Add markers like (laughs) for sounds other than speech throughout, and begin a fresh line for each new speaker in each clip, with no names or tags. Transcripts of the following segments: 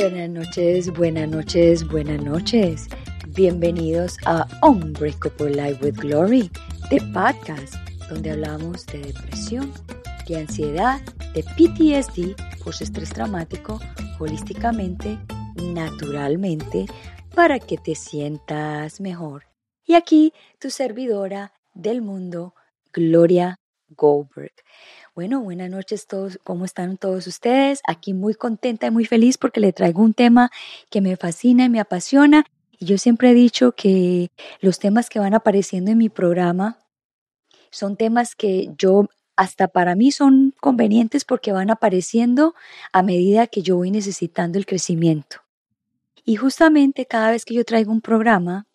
Buenas noches, buenas noches, buenas noches. Bienvenidos a Unbreakable Life with Glory, de podcast, donde hablamos de depresión, de ansiedad, de PTSD, post-estrés traumático, holísticamente, naturalmente, para que te sientas mejor. Y aquí tu servidora del mundo, Gloria Goldberg. Bueno, buenas noches todos, ¿cómo están todos ustedes? Aquí muy contenta y muy feliz porque le traigo un tema que me fascina y me apasiona. Y yo siempre he dicho que los temas que van apareciendo en mi programa son temas que yo hasta para mí son convenientes porque van apareciendo a medida que yo voy necesitando el crecimiento. Y justamente cada vez que yo traigo un programa,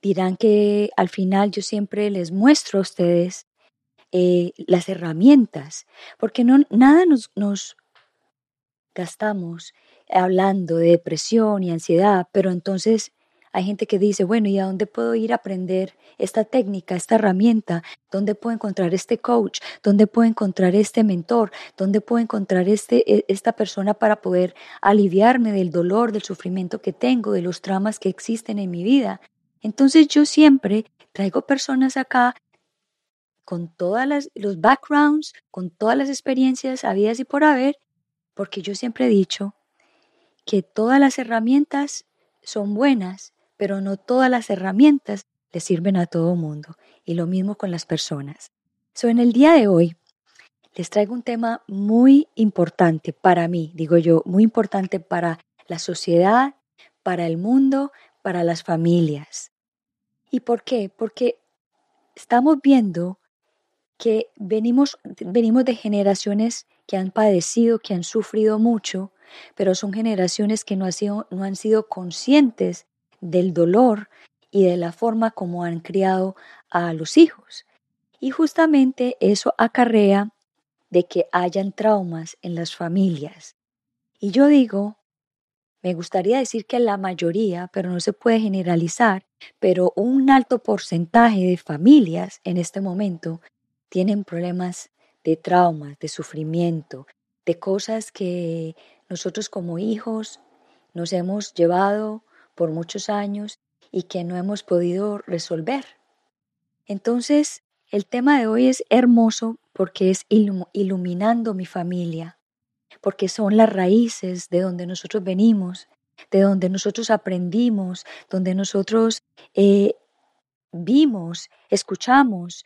dirán que al final yo siempre les muestro a ustedes eh, las herramientas, porque no, nada nos, gastamos hablando de depresión y ansiedad, pero entonces hay gente que dice, bueno, ¿y a dónde puedo ir a aprender esta técnica, esta herramienta? ¿Dónde puedo encontrar este coach? ¿Dónde puedo encontrar este mentor? ¿Dónde puedo encontrar este, e, esta persona para poder aliviarme del dolor, del sufrimiento que tengo, de los traumas que existen en mi vida? Entonces yo siempre traigo personas acá con todos los backgrounds, con todas las experiencias habidas y por haber, porque yo siempre he dicho que todas las herramientas son buenas, pero no todas las herramientas le sirven a todo mundo. Y lo mismo con las personas. So, en el día de hoy les traigo un tema muy importante para mí, digo yo, muy importante para la sociedad, para el mundo, para las familias. ¿Y por qué? Porque estamos viendo que venimos, venimos de generaciones que han padecido, que han sufrido mucho, pero son generaciones que no, sido, no han sido conscientes del dolor y de la forma como han criado a los hijos. Y justamente eso acarrea de que hayan traumas en las familias. Y yo digo, me gustaría decir que la mayoría, pero no se puede generalizar, pero un alto porcentaje de familias en este momento tienen problemas de traumas, de sufrimiento, de cosas que nosotros como hijos nos hemos llevado por muchos años y que no hemos podido resolver. Entonces, el tema de hoy es hermoso porque es iluminando mi familia, porque son las raíces de donde nosotros venimos, de donde nosotros aprendimos, donde nosotros eh, vimos, escuchamos,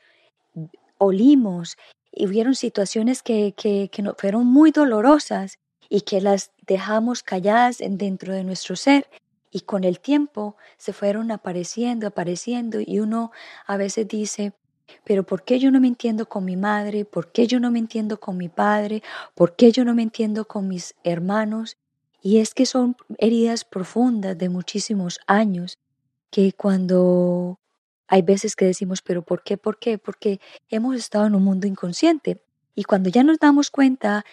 olimos y hubieron situaciones que, que, que fueron muy dolorosas y que las dejamos calladas dentro de nuestro ser y con el tiempo se fueron apareciendo, apareciendo y uno a veces dice, pero ¿por qué yo no me entiendo con mi madre? ¿Por qué yo no me entiendo con mi padre? ¿Por qué yo no me entiendo con mis hermanos? Y es que son heridas profundas de muchísimos años que cuando hay veces que decimos, pero ¿por qué? ¿Por qué? Porque hemos estado en un mundo inconsciente. Y cuando ya nos damos cuenta,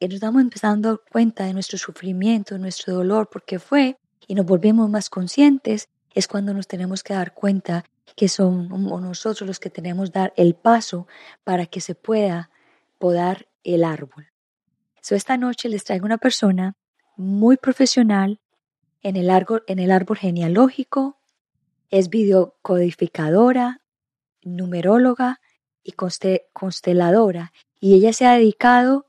eh, nos damos empezando cuenta de nuestro sufrimiento, nuestro dolor, porque fue, y nos volvemos más conscientes, es cuando nos tenemos que dar cuenta que son nosotros los que tenemos que dar el paso para que se pueda podar el árbol. So, esta noche les traigo una persona muy profesional en el árbol, en el árbol genealógico, es videocodificadora, numeróloga y consteladora, y ella se ha dedicado,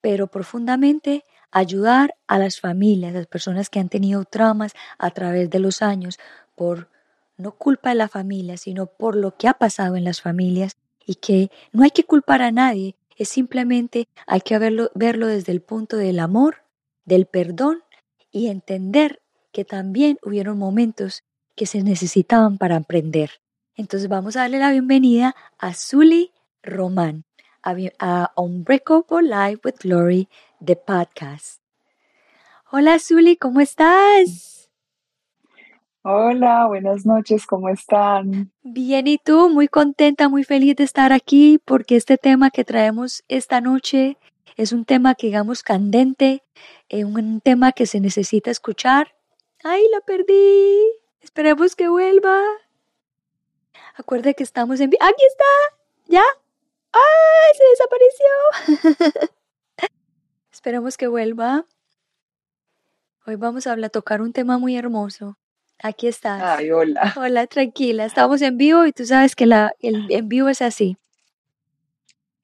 pero profundamente, a ayudar a las familias, a las personas que han tenido traumas a través de los años, por no culpa de la familia, sino por lo que ha pasado en las familias, y que no hay que culpar a nadie, es simplemente hay que verlo, verlo desde el punto del amor, del perdón y entender que también hubieron momentos que se necesitaban para aprender. Entonces vamos a darle la bienvenida a Zully Román, a, Unbreakable Life with Glory, de podcast. Hola Zully, ¿cómo estás?
Hola, buenas noches, ¿cómo están?
Bien, ¿y tú? Muy contenta, muy feliz de estar aquí porque este tema que traemos esta noche es un tema que digamos candente, es eh, un tema que se necesita escuchar. ¡Ay, la perdí! Esperemos que vuelva. Acuerde que estamos en... ¡Aquí está! ¿Ya? ¡Ay! Se desapareció. (laughs) Esperemos que vuelva. Hoy vamos a hablar, tocar un tema muy hermoso. Aquí estás.
Ay, hola.
Hola, tranquila. Estamos en vivo y tú sabes que la, el en vivo es así.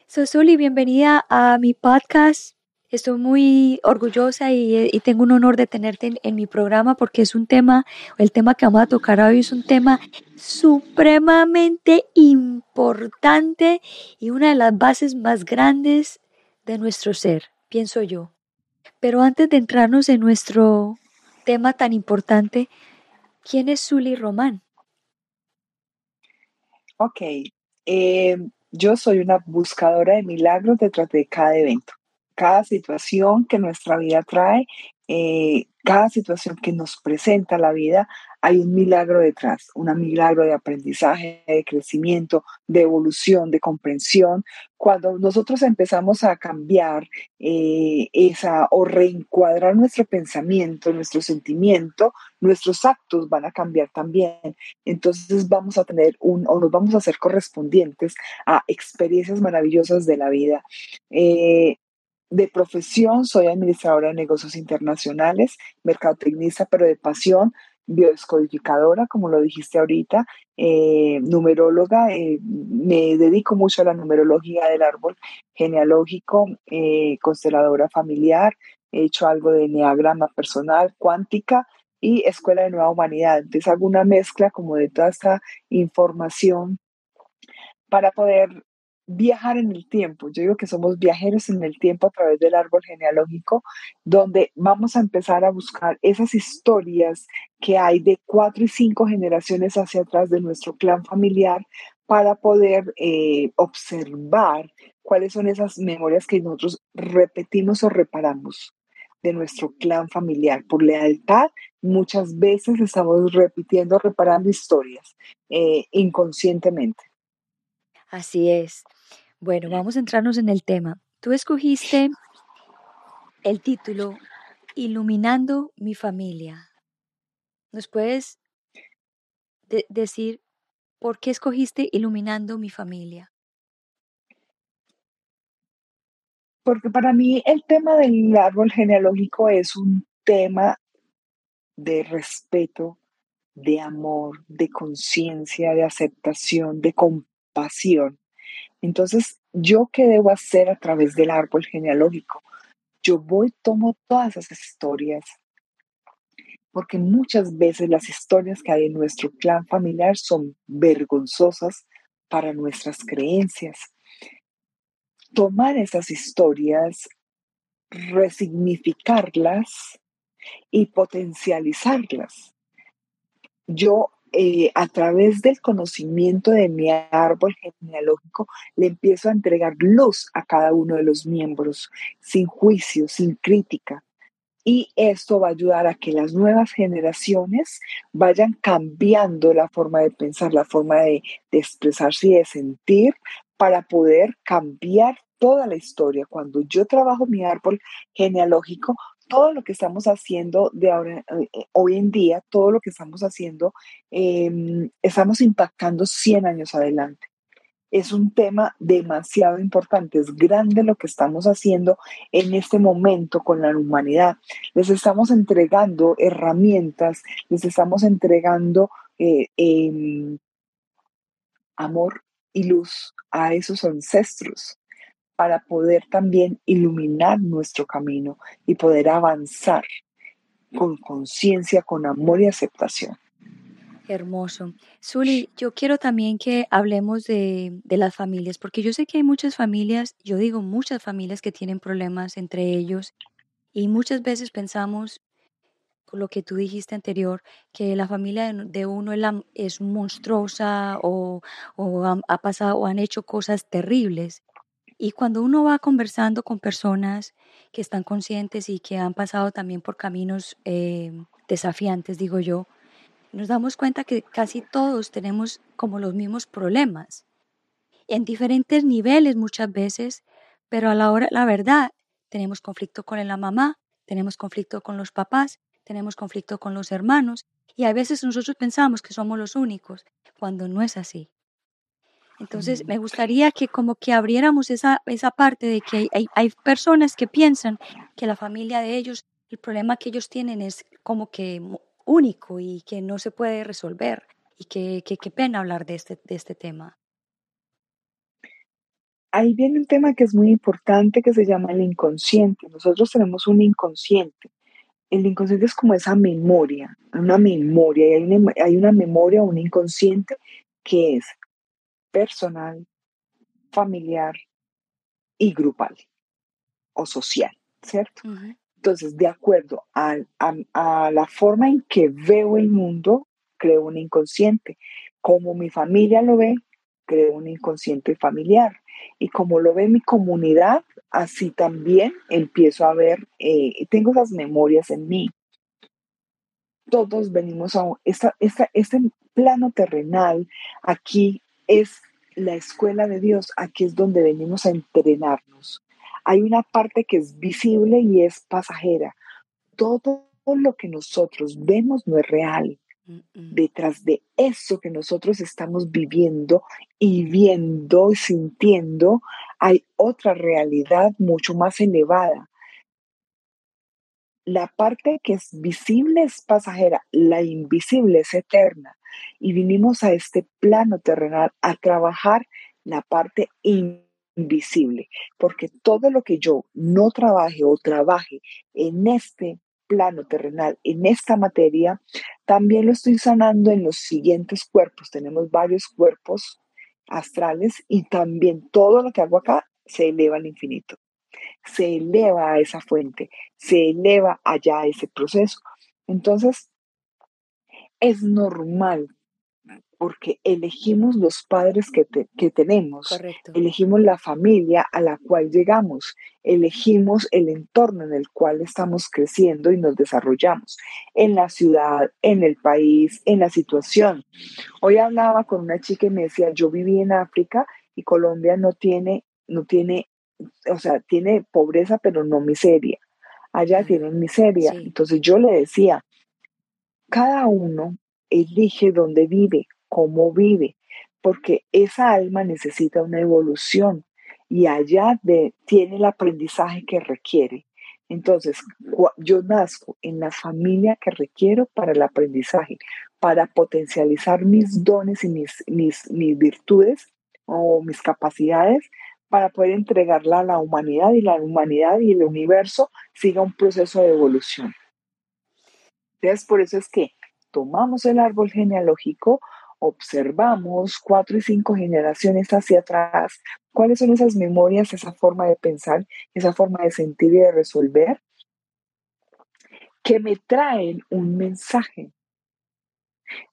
Sosuli, bienvenida a mi podcast. Estoy muy orgullosa y, y tengo un honor de tenerte en, mi programa porque es un tema, el tema que vamos a tocar hoy es un tema supremamente importante y una de las bases más grandes de nuestro ser, pienso yo. Pero antes de entrarnos en nuestro tema tan importante, ¿quién es Zuli Román?
Ok, eh, yo soy una buscadora de milagros detrás de cada evento, cada situación que nuestra vida trae, eh, cada situación que nos presenta la vida, hay un milagro detrás, un milagro de aprendizaje, de crecimiento, de evolución, de comprensión. Cuando nosotros empezamos a cambiar eh, esa o reencuadrar nuestro pensamiento, nuestro sentimiento, nuestros actos van a cambiar también. Entonces vamos a tener un, o nos vamos a hacer correspondientes a experiencias maravillosas de la vida. Eh, de profesión soy administradora de negocios internacionales, mercadotecnista, pero de pasión biodescodificadora, como lo dijiste ahorita, eh, numeróloga, eh, me dedico mucho a la numerología del árbol genealógico, eh, consteladora familiar, he hecho algo de neagrama personal, cuántica y escuela de nueva humanidad. Entonces hago una mezcla como de toda esta información para poder viajar en el tiempo. Yo digo que somos viajeros en el tiempo a través del árbol genealógico, donde vamos a empezar a buscar esas historias que hay de cuatro y cinco generaciones hacia atrás de nuestro clan familiar para poder eh, observar cuáles son esas memorias que nosotros repetimos o reparamos de nuestro clan familiar. Por lealtad, muchas veces estamos repitiendo, reparando historias eh, inconscientemente.
Así es. Bueno, vamos a entrarnos en el tema. Tú escogiste el título Iluminando mi familia. ¿Nos puedes de decir por qué escogiste Iluminando mi familia?
Porque para mí el tema del árbol genealógico es un tema de respeto, de amor, de conciencia, de aceptación, de compasión. Entonces, ¿yo qué debo hacer a través del árbol genealógico? Yo voy, tomo todas esas historias, porque muchas veces las historias que hay en nuestro clan familiar son vergonzosas para nuestras creencias. Tomar esas historias, resignificarlas y potencializarlas. Yo eh, a través del conocimiento de mi árbol genealógico, le empiezo a entregar luz a cada uno de los miembros, sin juicio, sin crítica. Y esto va a ayudar a que las nuevas generaciones vayan cambiando la forma de pensar, la forma de, de expresarse y de sentir para poder cambiar toda la historia. Cuando yo trabajo mi árbol genealógico, todo lo que estamos haciendo de ahora, eh, eh, hoy en día, todo lo que estamos haciendo, eh, estamos impactando 100 años adelante. Es un tema demasiado importante, es grande lo que estamos haciendo en este momento con la humanidad. Les estamos entregando herramientas, les estamos entregando eh, eh, amor y luz a esos ancestros para poder también iluminar nuestro camino y poder avanzar con conciencia, con amor y aceptación.
Hermoso. Zuli, yo quiero también que hablemos de, las familias, porque yo sé que hay muchas familias, yo digo muchas familias que tienen problemas entre ellos y muchas veces pensamos, con lo que tú dijiste anterior, que la familia de uno es, monstruosa o, ha pasado o han hecho cosas terribles. Y cuando uno va conversando con personas que están conscientes y que han pasado también por caminos eh, desafiantes, digo yo, nos damos cuenta que casi todos tenemos como los mismos problemas, en diferentes niveles muchas veces, pero a la hora, la verdad, tenemos conflicto con la mamá, tenemos conflicto con los papás, tenemos conflicto con los hermanos, y a veces nosotros pensamos que somos los únicos, cuando no es así. Entonces, me gustaría que como que abriéramos esa, esa parte de que hay, hay, personas que piensan que la familia de ellos el problema que ellos tienen es como que único y que no se puede resolver. Y qué que, pena hablar de este, de este tema.
Ahí viene un tema que es muy importante que se llama el inconsciente. Nosotros tenemos un inconsciente. El inconsciente es como esa memoria, una memoria, y hay una, hay una memoria, un inconsciente que es personal, familiar y grupal o social, ¿cierto? Entonces, de acuerdo a, la forma en que veo el mundo, creo un inconsciente. Como mi familia lo ve, creo un inconsciente familiar. Y como lo ve mi comunidad, así también empiezo a ver, eh, tengo esas memorias en mí. Todos venimos a esta, este plano terrenal, aquí es la escuela de Dios, aquí es donde venimos a entrenarnos hay una parte que es visible y es pasajera. Todo lo que nosotros vemos no es real. Detrás de eso que nosotros estamos viviendo y viendo y sintiendo, hay otra realidad mucho más elevada. La parte que es visible es pasajera, la invisible es eterna. Y vinimos a este plano terrenal a trabajar la parte invisible porque todo lo que yo no trabaje o trabaje en este plano terrenal, en esta materia, también lo estoy sanando en los siguientes cuerpos. Tenemos varios cuerpos astrales y también todo lo que hago acá se eleva al infinito, se eleva a esa fuente, se eleva allá a ese proceso. Entonces, es normal porque elegimos los padres que, tenemos, elegimos la familia a la cual llegamos, elegimos el entorno en el cual estamos creciendo y nos desarrollamos, en la ciudad, en el país, en la situación. Hoy hablaba con una chica y me decía, yo viví en África y Colombia no tiene, no tiene, o sea, tiene pobreza, pero no miseria. Allá tienen miseria. Entonces yo le decía, cada uno elige dónde vive, cómo vive, porque esa alma necesita una evolución y allá tiene el aprendizaje que requiere. Entonces, yo nazco en la familia que requiero para el aprendizaje, para potencializar mis dones y mis, mis, mis virtudes o mis capacidades para poder entregarla a la humanidad y la humanidad y el universo siga un proceso de evolución. Entonces, por eso es que tomamos el árbol genealógico, observamos cuatro y cinco generaciones hacia atrás, cuáles son esas memorias, esa forma de pensar, esa forma de sentir y de resolver, que me traen un mensaje,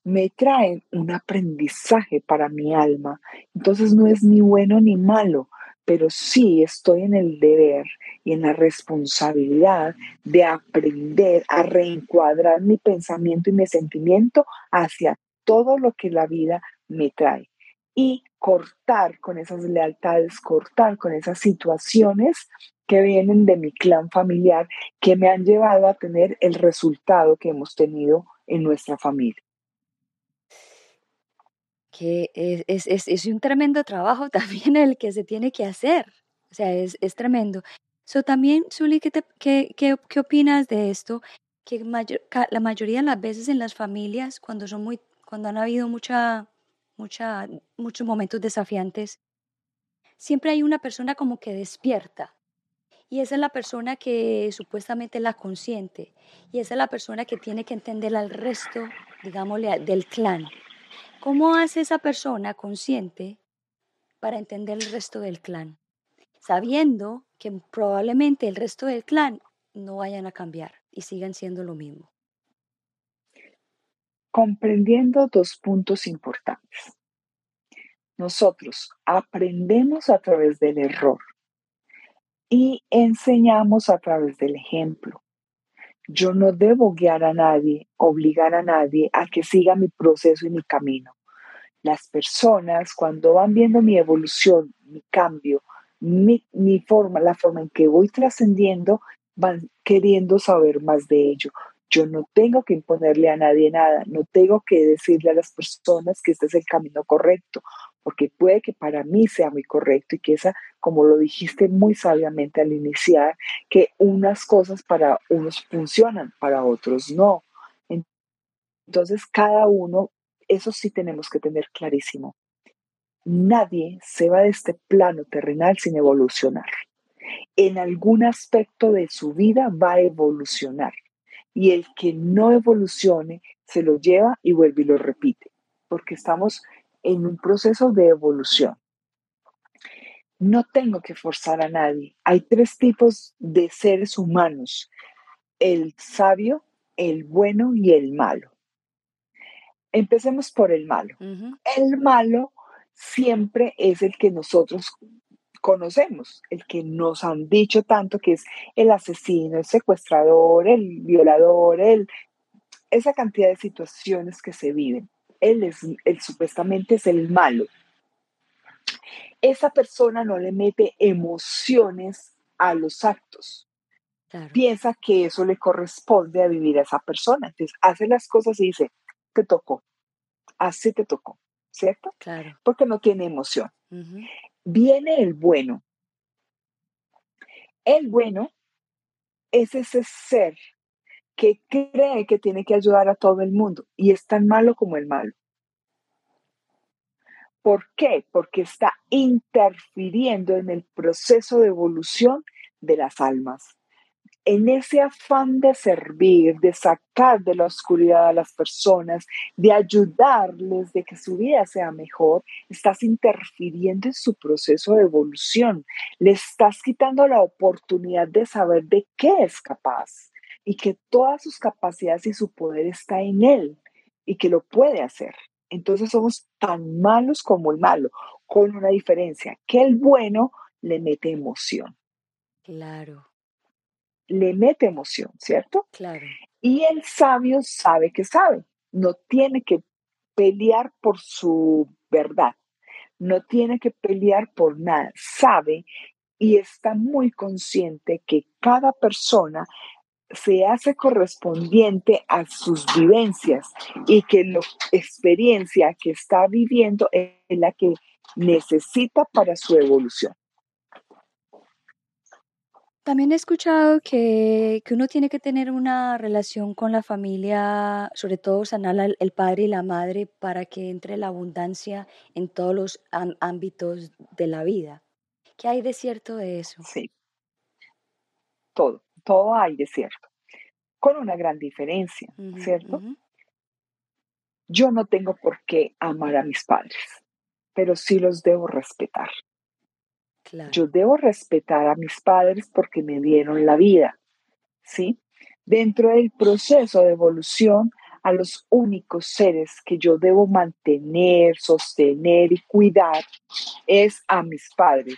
me traen un aprendizaje para mi alma. Entonces no es ni bueno ni malo, pero sí estoy en el deber y en la responsabilidad de aprender a reencuadrar mi pensamiento y mi sentimiento hacia todo lo que la vida me trae y cortar con esas lealtades, cortar con esas situaciones que vienen de mi clan familiar que me han llevado a tener el resultado que hemos tenido en nuestra familia.
Que es, es, un tremendo trabajo (laughs) también el que se tiene que hacer. O sea, es, tremendo. So, también, Zuli, ¿qué, qué, qué, opinas de esto? Que la mayoría de las veces en las familias, cuando son muy cuando han habido mucha, mucha, muchos momentos desafiantes, siempre hay una persona como que despierta. Y esa es la persona que supuestamente es la consciente. Y esa es la persona que tiene que entender al resto, digámosle, del clan. ¿Cómo hace esa persona consciente para entender el resto del clan? Sabiendo que probablemente el resto del clan no vayan a cambiar y sigan siendo lo mismo
comprendiendo dos puntos importantes. Nosotros aprendemos a través del error y enseñamos a través del ejemplo. Yo no debo guiar a nadie, obligar a nadie a que siga mi proceso y mi camino. Las personas cuando van viendo mi evolución, mi cambio, mi, forma, la forma en que voy trascendiendo, van queriendo saber más de ello. Yo no tengo que imponerle a nadie nada, no tengo que decirle a las personas que este es el camino correcto, porque puede que para mí sea muy correcto y que esa, como lo dijiste muy sabiamente al iniciar, que unas cosas para unos funcionan, para otros no. Entonces, cada uno, eso sí tenemos que tener clarísimo. Nadie se va de este plano terrenal sin evolucionar. En algún aspecto de su vida va a evolucionar. Y el que no evolucione se lo lleva y vuelve y lo repite, porque estamos en un proceso de evolución. No tengo que forzar a nadie. Hay tres tipos de seres humanos, el sabio, el bueno y el malo. Empecemos por el malo. El malo siempre es el que nosotros conocemos, el que nos han dicho tanto que es el asesino, el secuestrador, el violador, el, esa cantidad de situaciones que se viven él, es, él supuestamente es el malo. Esa persona no le mete emociones a los actos. Piensa que eso le corresponde a vivir a esa persona. Entonces hace las cosas y dice, te tocó, así te tocó, ¿cierto?
Claro.
Porque no tiene emoción. Viene el bueno. El bueno es ese ser que cree que tiene que ayudar a todo el mundo y es tan malo como el malo. ¿Por qué? Porque está interfiriendo en el proceso de evolución de las almas en ese afán de servir, de sacar de la oscuridad a las personas, de ayudarles, de que su vida sea mejor, estás interfiriendo en su proceso de evolución. Le estás quitando la oportunidad de saber de qué es capaz y que todas sus capacidades y su poder está en él y que lo puede hacer. Entonces somos tan malos como el malo, con una diferencia, que el bueno le mete emoción.
Claro
le mete emoción, ¿cierto?
Claro.
Y el sabio sabe que sabe, no tiene que pelear por su verdad, no tiene que pelear por nada, sabe y está muy consciente que cada persona se hace correspondiente a sus vivencias y que la experiencia que está viviendo es la que necesita para su evolución.
También he escuchado que, uno tiene que tener una relación con la familia, sobre todo sanar el padre y la madre para que entre la abundancia en todos los ámbitos de la vida. ¿Qué hay de cierto de eso?
Sí, todo, todo hay de cierto, con una gran diferencia, ¿cierto? Yo no tengo por qué amar a mis padres, pero sí los debo respetar. Yo debo respetar a mis padres porque me dieron la vida, ¿sí? Dentro del proceso de evolución, a los únicos seres que yo debo mantener, sostener y cuidar es a mis padres.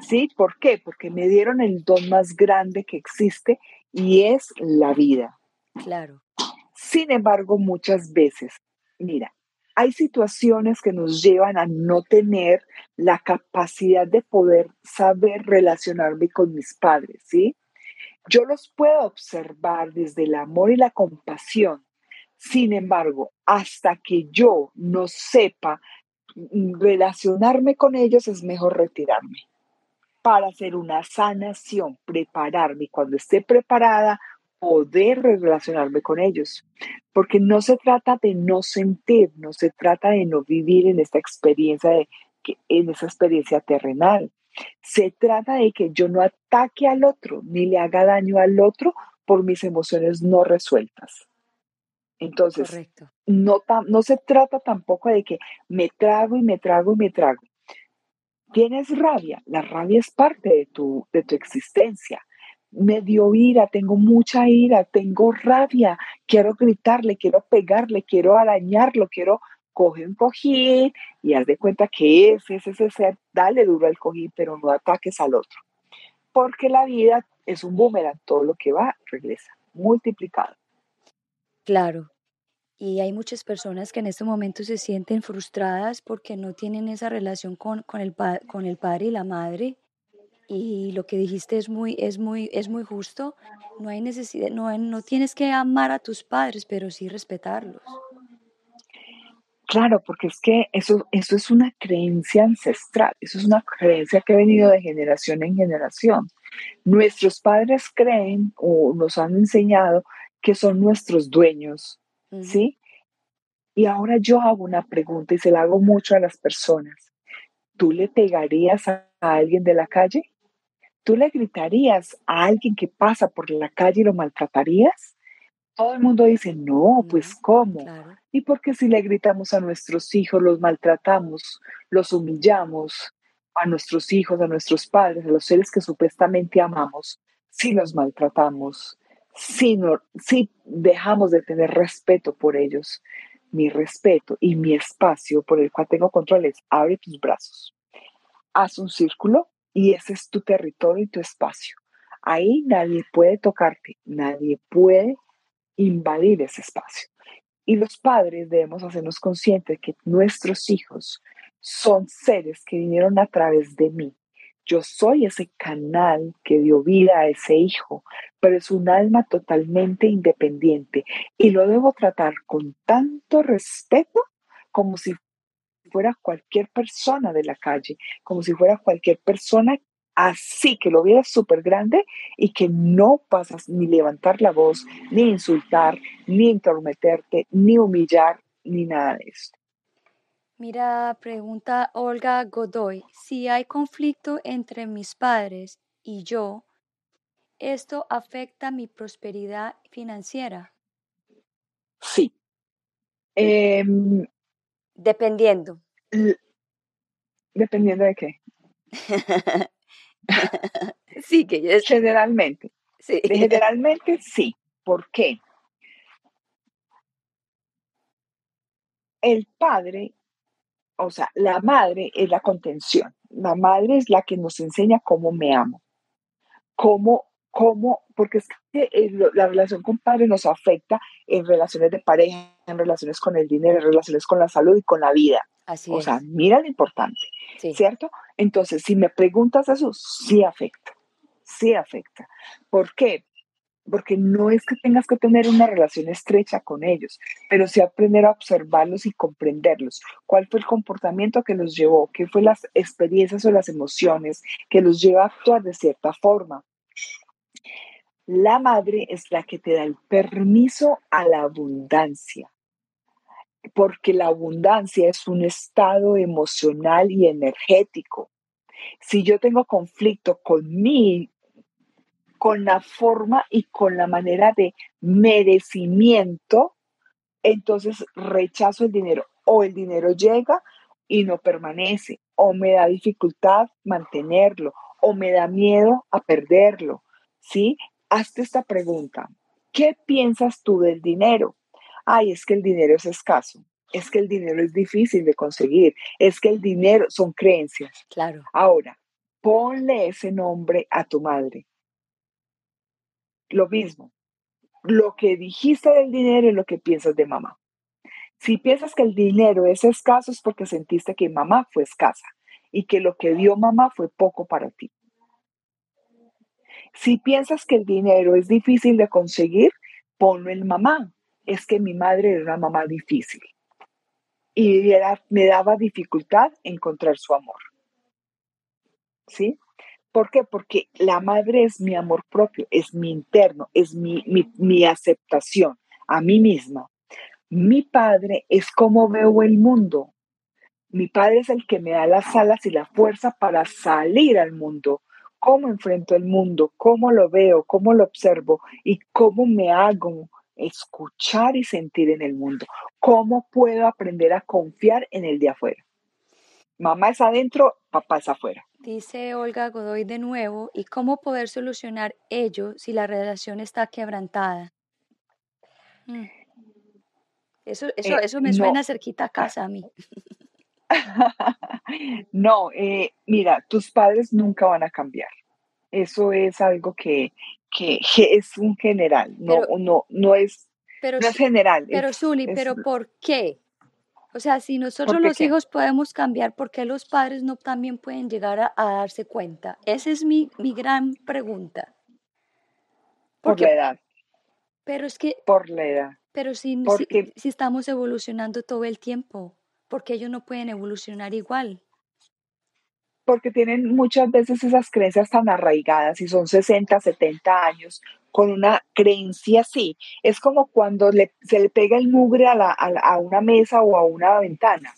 ¿Sí? ¿Por qué? Porque me dieron el don más grande que existe y es la vida.
Claro.
Sin embargo, muchas veces, mira, hay situaciones que nos llevan a no tener la capacidad de poder saber relacionarme con mis padres, ¿sí? Yo los puedo observar desde el amor y la compasión. Sin embargo, hasta que yo no sepa relacionarme con ellos, es mejor retirarme para hacer una sanación, prepararme. Cuando esté preparada, poder relacionarme con ellos, porque no se trata de no sentir, no se trata de no vivir en esta experiencia de en esa experiencia terrenal. Se trata de que yo no ataque al otro ni le haga daño al otro por mis emociones no resueltas. Entonces, no, no se trata tampoco de que me trago y me trago y me trago. Tienes rabia, la rabia es parte de tu, de tu existencia me dio ira, tengo mucha ira, tengo rabia, quiero gritarle, quiero pegarle, quiero arañarlo, quiero coger un cojín y haz de cuenta que ese es ese ser, dale duro al cojín, pero no ataques al otro. Porque la vida es un boomerang, todo lo que va regresa, multiplicado.
Claro. Y hay muchas personas que en este momento se sienten frustradas porque no tienen esa relación con, con, el, con el padre y la madre y lo que dijiste es muy, es muy, es muy justo. No hay necesidad, no, no tienes que amar a tus padres, pero sí respetarlos.
Claro, porque es que eso, eso es una creencia ancestral, eso es una creencia que ha venido de generación en generación. Nuestros padres creen o nos han enseñado que son nuestros dueños, ¿sí? Y ahora yo hago una pregunta y se la hago mucho a las personas. ¿Tú le pegarías a alguien de la calle? ¿Tú le gritarías a alguien que pasa por la calle y lo maltratarías? todo el mundo dice, no, pues ¿cómo? ¿Y porque si le gritamos a nuestros hijos, los maltratamos, los humillamos, a nuestros hijos, a nuestros padres, a los seres que supuestamente amamos, si los maltratamos, si, no, si dejamos de tener respeto por ellos? Mi respeto y mi espacio por el cual tengo control es abre tus brazos, haz un círculo y ese es tu territorio y tu espacio. Ahí nadie puede tocarte, nadie puede invadir ese espacio. Y los padres debemos hacernos conscientes que nuestros hijos son seres que vinieron a través de mí. Yo soy ese canal que dio vida a ese hijo, pero es un alma totalmente independiente y lo debo tratar con tanto respeto como si fuera cualquier persona de la calle, como si fuera cualquier persona así que lo vieras súper grande y que no pasas ni levantar la voz, ni insultar, ni intrometerte, ni humillar, ni nada de esto.
Mira, pregunta Olga Godoy, si hay conflicto entre mis padres y yo, ¿esto afecta mi prosperidad financiera?
Sí. Em,
dependiendo.
Dependiendo de qué. (laughs)
sí, que.
Generalmente. Sí. Generalmente sí. ¿Por qué? El padre, o sea, la madre es la contención. La madre es la que nos enseña cómo me amo. Cómo, cómo, porque es que eh, la relación con padre nos afecta en relaciones de pareja, en relaciones con el dinero, en relaciones con la salud y con la vida.
Así
o sea, mira lo importante, ¿cierto? Entonces, si me preguntas eso, sí afecta, sí afecta. ¿Por qué? Porque no es que tengas que tener una relación estrecha con ellos, pero sí aprender a observarlos y comprenderlos. ¿Cuál fue el comportamiento que los llevó? ¿Qué fue las experiencias o las emociones que los lleva a actuar de cierta forma? La madre es la que te da el permiso a la abundancia porque la abundancia es un estado emocional y energético. Si yo tengo conflicto con mí, con la forma y con la manera de merecimiento, entonces rechazo el dinero o el dinero llega y no permanece o me da dificultad mantenerlo o me da miedo a perderlo, ¿sí? Hazte esta pregunta. ¿Qué piensas tú del dinero? ay, es que el dinero es escaso, es que el dinero es difícil de conseguir, es que el dinero son creencias.
Claro.
Ahora, ponle ese nombre a tu madre. Lo mismo, lo que dijiste del dinero y lo que piensas de mamá. Si piensas que el dinero es escaso es porque sentiste que mamá fue escasa y que lo que dio mamá fue poco para ti. Si piensas que el dinero es difícil de conseguir, ponlo en mamá es que mi madre era una mamá difícil y me daba dificultad encontrar su amor. ¿Sí? ¿Por qué? Porque la madre es mi amor propio, es mi interno, es mi, mi aceptación a mí misma. Mi padre es como veo el mundo. Mi padre es el que me da las alas y la fuerza para salir al mundo. ¿Cómo enfrento el mundo? ¿Cómo lo veo? ¿Cómo lo observo? ¿Y cómo me hago escuchar y sentir en el mundo. ¿Cómo puedo aprender a confiar en el de afuera? Mamá es adentro, papá es afuera.
Dice Olga Godoy de nuevo, ¿y cómo poder solucionar ello si la relación está quebrantada? Mm. Eso, eso, eh, eso me suena cerquita a casa a mí. (laughs) (laughs)
no, eh, mira, tus padres nunca van a cambiar. Eso es algo que, que, es un general, no, no, no es, pero, no es general.
Pero Zuli, pero ¿por qué? O sea, si nosotros los hijos podemos cambiar, ¿por qué los padres no también pueden llegar a, darse cuenta? Esa es mi, mi gran pregunta.
por la edad.
Pero es que...
Por la edad.
Pero si,
Porque,
si, si estamos evolucionando todo el tiempo, ¿por qué ellos no pueden evolucionar igual?
porque tienen muchas veces esas creencias tan arraigadas y son 60, 70 años con una creencia así. Es como cuando le- se le pega el mugre a, la- a una mesa o a una ventana.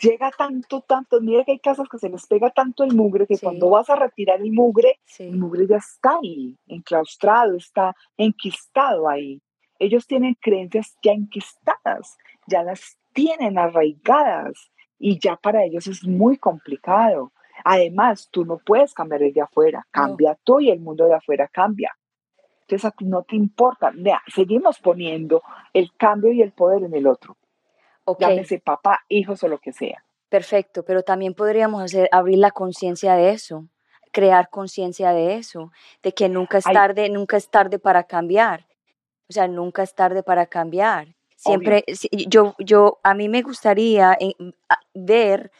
Llega tanto, tanto, mira que hay casas que se les pega tanto el mugre que cuando
Sí,
vas a retirar el mugre, el
sí,
mugre ya está ahí, enclaustrado, está enquistado ahí. Ellos tienen creencias ya enquistadas, ya las tienen arraigadas y ya para ellos es muy complicado. Además, tú no puedes cambiar el de afuera,
no,
cambia tú y el mundo de afuera cambia. Entonces a ti no te importa. Seguimos poniendo el cambio y el poder en el otro,
ok,
llámese papá, hijos o lo que sea.
perfecto, pero también podríamos hacer, abrir la conciencia de eso, crear conciencia de eso, de que nunca es tarde, nunca es tarde para cambiar. O sea, nunca es tarde para cambiar. Siempre, si- yo, yo, a mí me gustaría eh, a- ver,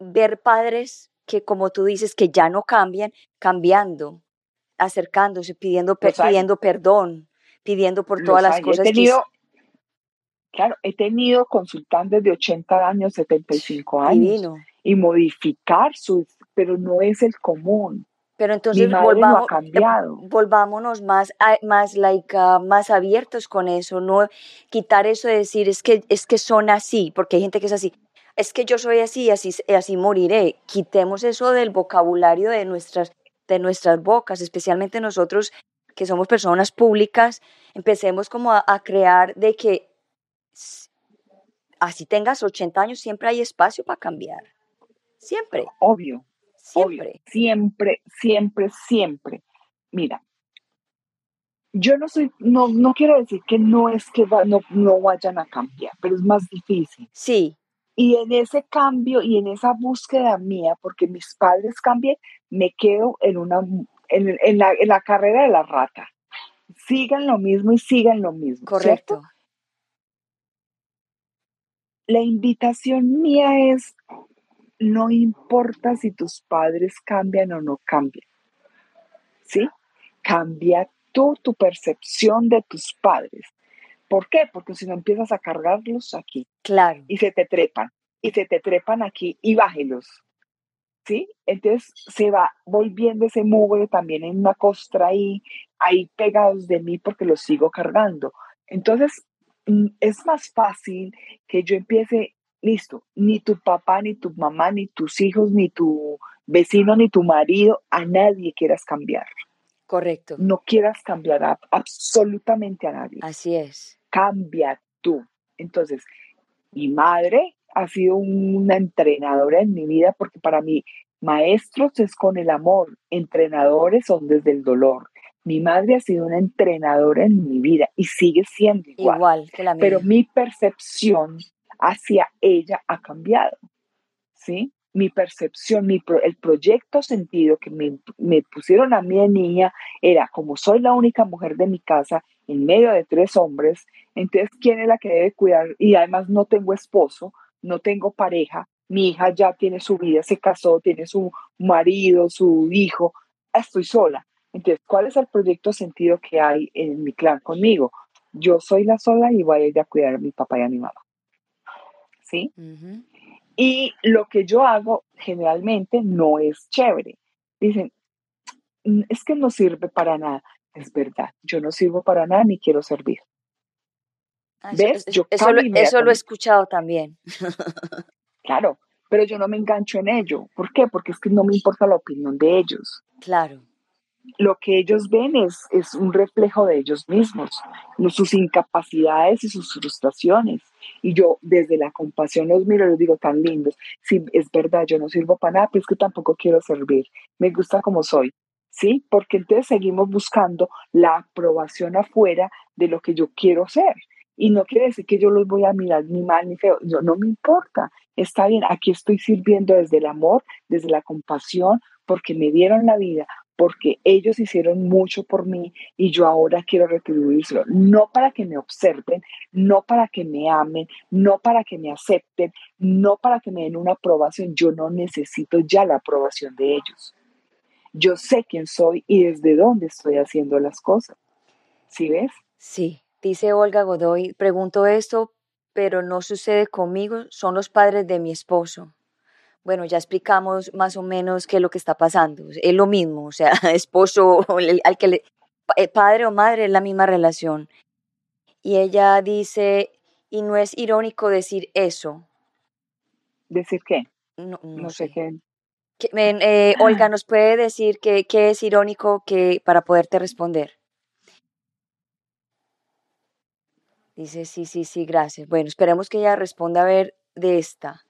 ver padres que, como tú dices, que ya no cambian, cambiando, acercándose, pidiendo,
hay,
pidiendo perdón, pidiendo por todas las
hay. He
cosas que
tenido, claro, he tenido consultantes de 80 años, 75 años
Divino.
y modificar sus, pero no es el común.
Pero entonces
no
volvámonos más, más, like, ah, más abiertos con eso, no quitar eso de decir es que, es que son así, porque hay gente que es así, es que yo soy así, así, así moriré. Quitemos eso del vocabulario de nuestras, de nuestras bocas, especialmente nosotros que somos personas públicas, empecemos como a, a crear de que así tengas 80 años, siempre hay espacio para cambiar, siempre,
Obvio, obvio,
siempre.
siempre, siempre, siempre. Mira, yo no soy, no, no quiero decir que no es que va- no, no vayan a cambiar, pero es más difícil.
Sí,
Y en ese cambio y en esa búsqueda mía, porque mis padres cambien, me quedo en una en, en la, en la carrera de la rata. Sigan lo mismo y sigan lo mismo, ¿cierto?
correcto.
La invitación mía es, no importa si tus padres cambian o no cambian, ¿sí? Cambia tú tu percepción de tus padres. ¿Por qué? Porque si no empiezas a cargarlos aquí
Claro,
y se te trepan, y se te trepan aquí y bájelos, ¿sí? Entonces se va volviendo ese mugre también en una costra ahí, ahí pegados de mí porque los sigo cargando. Entonces mm, es más fácil que yo empiece, listo, ni tu papá, ni tu mamá, ni tus hijos, ni tu vecino, ni tu marido, a nadie quieras cambiar.
correcto.
No quieras cambiar a absolutamente a nadie.
Así es.
Cambia tú. Entonces, mi madre ha sido una entrenadora en mi vida porque para mí maestros es con el amor, entrenadores son desde el dolor. Mi madre ha sido una entrenadora en mi vida y sigue siendo igual,
Igual que la
pero
mía.
mi percepción hacia ella ha cambiado, ¿sí? Mi percepción, mi el proyecto sentido que me, me pusieron a mí de niña era como soy la única mujer de mi casa en medio de tres hombres, entonces ¿quién es la que debe cuidar? Y además no tengo esposo, no tengo pareja, mi hija ya tiene su vida, se casó, tiene su marido, su hijo, estoy sola. Entonces, ¿cuál es el proyecto sentido que hay en mi clan conmigo? Yo soy la sola y voy a ir a cuidar a mi papá y a mi mamá. Y lo que yo hago generalmente no es chévere. Dicen, "Mm, es que no sirve para nada. Es verdad, yo no sirvo para nada ni quiero servir.
Ah, Eso,
¿Ves?
es-
Yo
eso, lo, eso lo he escuchado también. (laughs)
Claro, pero yo no me engancho en ello. ¿Por qué? Porque es que no me importa la opinión de ellos.
Claro,
Lo que ellos ven es, es un reflejo de ellos mismos, sus incapacidades y sus frustraciones. Y yo desde la compasión los miro y les digo, tan lindos. Sí, es verdad, yo no sirvo para nada, pero es que tampoco quiero servir. Me gusta como soy. ¿Sí? Porque entonces seguimos buscando la aprobación afuera de lo que yo quiero ser. Y no quiere decir que yo los voy a mirar ni mal ni feo. Yo no me importa. Está bien, aquí estoy sirviendo desde el amor, desde la compasión, porque me dieron la vida, porque ellos hicieron mucho por mí y yo ahora quiero retribuírselo. No para que me observen, no para que me amen, no para que me acepten, no para que me den una aprobación. Yo no necesito ya la aprobación de ellos. Yo sé quién soy y desde dónde estoy haciendo las cosas. ¿Sí ves?
sí, Dice Olga Godoy, pregunto esto, pero no sucede conmigo, son los padres de mi esposo. Bueno, ya explicamos más o menos qué es lo que está pasando. Es lo mismo, o sea, (laughs) esposo al que le, eh, padre o madre es la misma relación. Y ella dice, y no es irónico decir eso.
¿Decir qué?
No, no,
sé. qué.
Eh, Olga, ¿nos puede decir qué, qué es irónico que, para poderte responder? Dice, sí, sí, sí, gracias. Bueno, esperemos que ella responda a ver de esta.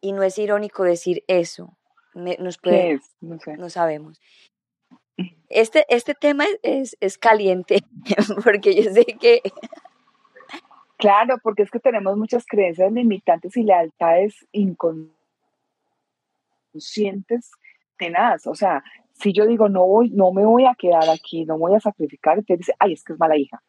Y no es irónico decir eso. nos puede.
No sé.
No sabemos. (laughs) Este, este tema es, es caliente, (laughs) porque yo sé que...
Claro, porque es que tenemos muchas creencias limitantes y lealtades inconscientes tenaz. O sea, si yo digo, no voy, no me voy a quedar aquí, no voy a sacrificar, te dice, ay, es que es mala hija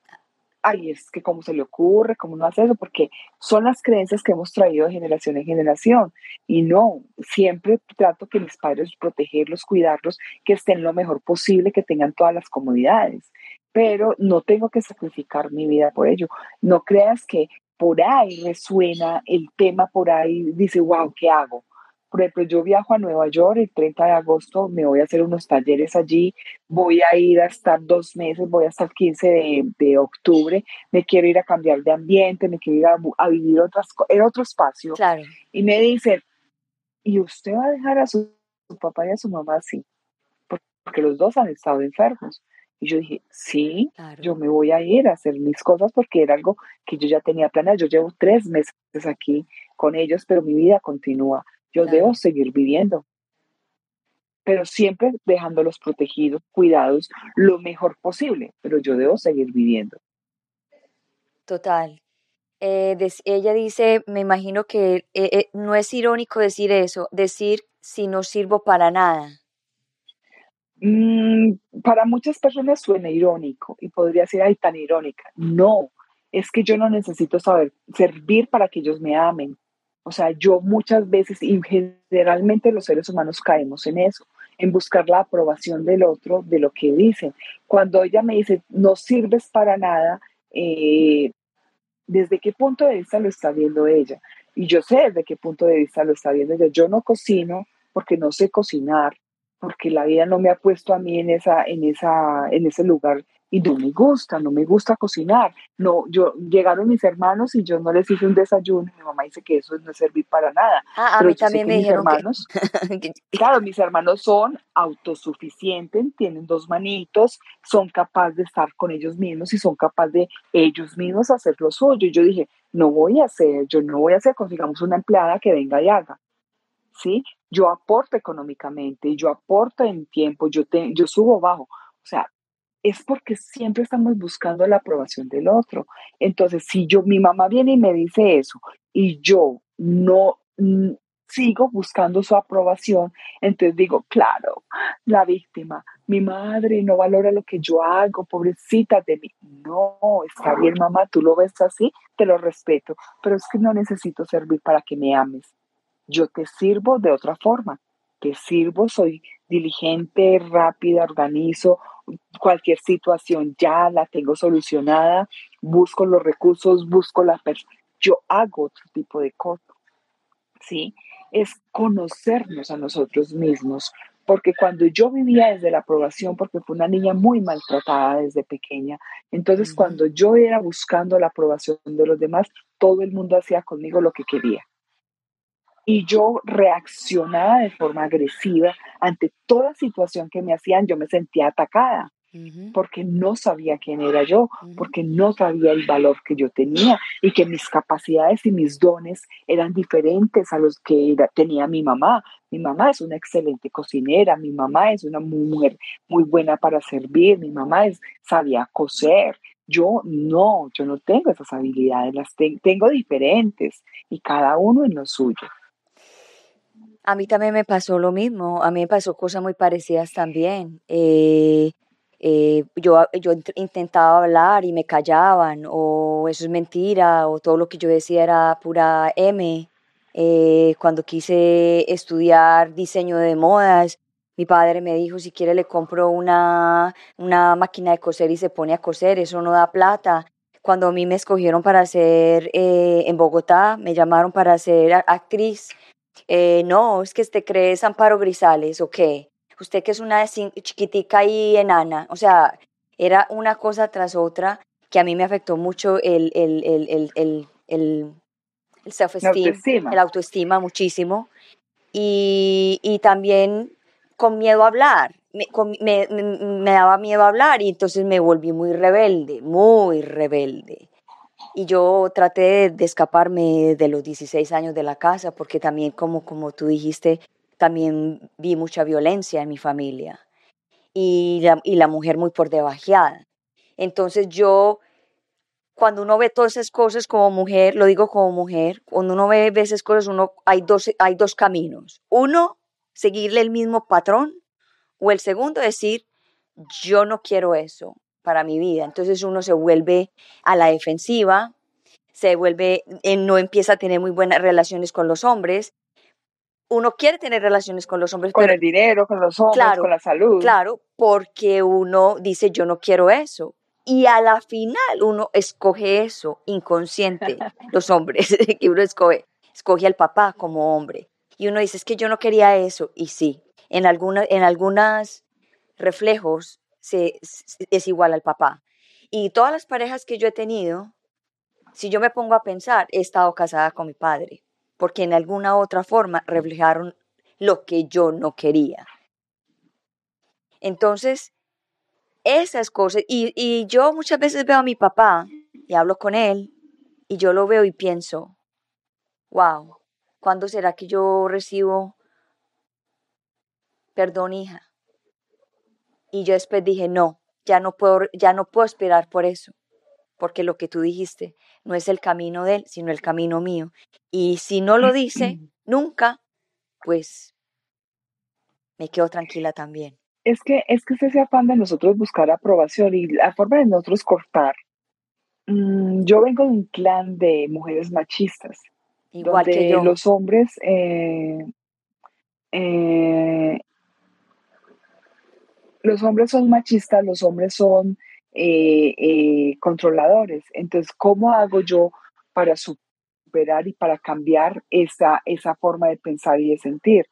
ay, es que cómo se le ocurre, cómo no hace eso, porque son las creencias que hemos traído de generación en generación. Y no, siempre trato que mis padres protegerlos, cuidarlos, que estén lo mejor posible, que tengan todas las comodidades. Pero no tengo que sacrificar mi vida por ello. No creas que por ahí resuena el tema, por ahí dice, wow, ¿qué hago? Por ejemplo, yo viajo a Nueva York el 30 de agosto, me voy a hacer unos talleres allí, voy a ir a estar dos meses, voy a estar 15 de, octubre, me quiero ir a cambiar de ambiente, me quiero ir a, vivir otras, en otro espacio.
Claro.
Y me dicen, ¿y usted va a dejar a su, papá y a su mamá así? Porque los dos han estado enfermos. Y yo dije, sí, yo me voy a ir a hacer mis cosas porque era algo que yo ya tenía planeado. Yo llevo tres meses aquí con ellos, pero mi vida continúa. Yo debo seguir viviendo, pero siempre dejándolos protegidos, cuidados, lo mejor posible, pero yo debo seguir viviendo.
Total. Eh, ella dice, me imagino que eh, eh, no es irónico decir eso, decir si no sirvo para nada.
Mm, para muchas personas suena irónico y podría ser ahí tan irónica. No, es que yo no necesito saber servir para que ellos me amen. O sea, yo muchas veces y generalmente los seres humanos caemos en eso, en buscar la aprobación del otro, de lo que dicen. Cuando ella me dice, no sirves para nada, eh, ¿desde qué punto de vista lo está viendo ella? Y yo sé desde qué punto de vista lo está viendo ella. Yo no cocino porque no sé cocinar, porque la vida no me ha puesto a mí en, esa, en, esa, en ese lugar y no me gusta, no me gusta cocinar. No, yo llegaron mis hermanos y yo no les hice un desayuno. Mi mamá dice que eso no es servir para nada.
Ah, a mí también me dijeron
hermanos, (laughs) (laughs) claro, mis hermanos son autosuficientes, tienen dos manitos, son capaces de estar con ellos mismos y son capaces de ellos mismos hacer lo suyo. Y yo dije, no voy a hacer, yo no voy a hacer, consigamos una empleada que venga y haga. ¿Sí? Yo aporto económicamente, yo aporto en tiempo, yo, te, yo subo bajo. O sea, es porque siempre estamos buscando la aprobación del otro. Entonces, si yo, mi mamá viene y me dice eso y yo no mm, sigo buscando su aprobación, entonces digo, claro, la víctima, mi madre no valora lo que yo hago, pobrecita de mí. No, está bien, mamá, tú lo ves así, te lo respeto, pero es que no necesito servir para que me ames. Yo te sirvo de otra forma. Te sirvo, soy diligente, rápida, organizo, cualquier situación ya la tengo solucionada, busco los recursos, busco la persona, yo hago otro tipo de cosas, ¿sí? Es conocernos a nosotros mismos, porque cuando yo vivía desde la aprobación, porque fue una niña muy maltratada desde pequeña, entonces cuando yo era buscando la aprobación de los demás, todo el mundo hacía conmigo lo que quería y yo reaccionaba de forma agresiva ante toda situación que me hacían, yo me sentía atacada porque no sabía quién era yo, porque no sabía el valor que yo tenía y que mis capacidades y mis dones eran diferentes a los que tenía mi mamá. Mi mamá es una excelente cocinera, mi mamá es una mujer muy buena para servir, mi mamá es, sabía coser. Yo no, yo no tengo esas habilidades, las tengo diferentes y cada uno en lo suyo.
A mí también me pasó lo mismo, a mí me pasó cosas muy parecidas también. Eh, eh, yo, yo intentaba hablar y me callaban, o eso es mentira, o todo lo que yo decía era pura M. Eh, cuando quise estudiar diseño de modas, mi padre me dijo, si quiere le compro una, una máquina de coser y se pone a coser, eso no da plata cuando a mí me escogieron para ser eh, en Bogotá, me llamaron para ser actriz. Eh, no, es que te crees Amparo Grisales, ¿o qué? Usted que es una chiquitica y enana. O sea, era una cosa tras otra que a mí me afectó mucho el, el, el, el, el, el self-esteem, el autoestima muchísimo. Y, y también con miedo a hablar me, me, daba miedo hablar y entonces me volví muy rebelde, muy rebelde. Y yo traté de, escaparme de los 16 años de la casa porque también, como, como tú dijiste, también vi mucha violencia en mi familia y la, y la mujer muy por debajeada. Entonces yo, cuando uno ve todas esas cosas como mujer, lo digo como mujer, cuando uno ve esas cosas, uno, hay, dos, hay dos caminos. Uno, seguirle el mismo patrón o el segundo, decir, yo no quiero eso para mi vida. Entonces uno se vuelve a la defensiva, se vuelve, no empieza a tener muy buenas relaciones con los hombres. Uno quiere tener relaciones con los hombres.
Con el dinero, con los hombres, con la salud.
Claro, porque uno dice, yo no quiero eso. Y a la final uno escoge eso, inconsciente, (laughs) los hombres, (laughs) que uno escoge, escoge al papá como hombre. Y uno dice, es que yo no quería eso. Y sí, en, alguna, en algunos reflejos es igual al papá. Y todas las parejas que yo he tenido, si yo me pongo a pensar, he estado casada con mi padre, porque en alguna otra forma reflejaron lo que yo no quería. Entonces, esas cosas, y, y yo muchas veces veo a mi papá y hablo con él, y yo lo veo y pienso, wow, ¿cuándo será que yo recibo perdón hija. Y yo después dije, no, ya no puedo, ya no puedo esperar por eso, porque lo que tú dijiste no es el camino de él, sino el camino mío. Y si no lo dice (clears throat) nunca, pues me quedo tranquila también.
Es que, es que es ese afán de nosotros buscar aprobación y la forma de nosotros cortar. Mm, yo vengo de un clan de mujeres machistas. Igual donde que yo. Los hombres eh, eh, los hombres son machistas, los hombres son eh, eh, controladores. Entonces, ¿cómo hago yo para superar y para cambiar esa, esa forma de pensar y de sentir?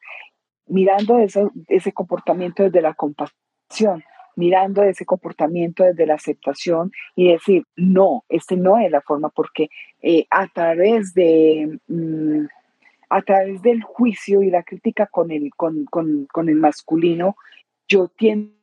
Mirando ese comportamiento desde la compasión, mirando ese comportamiento desde la aceptación y decir, no, este no es la forma, porque eh, a través de... Mm, a través del juicio y la crítica con el, con, con, con el masculino, yo tiendo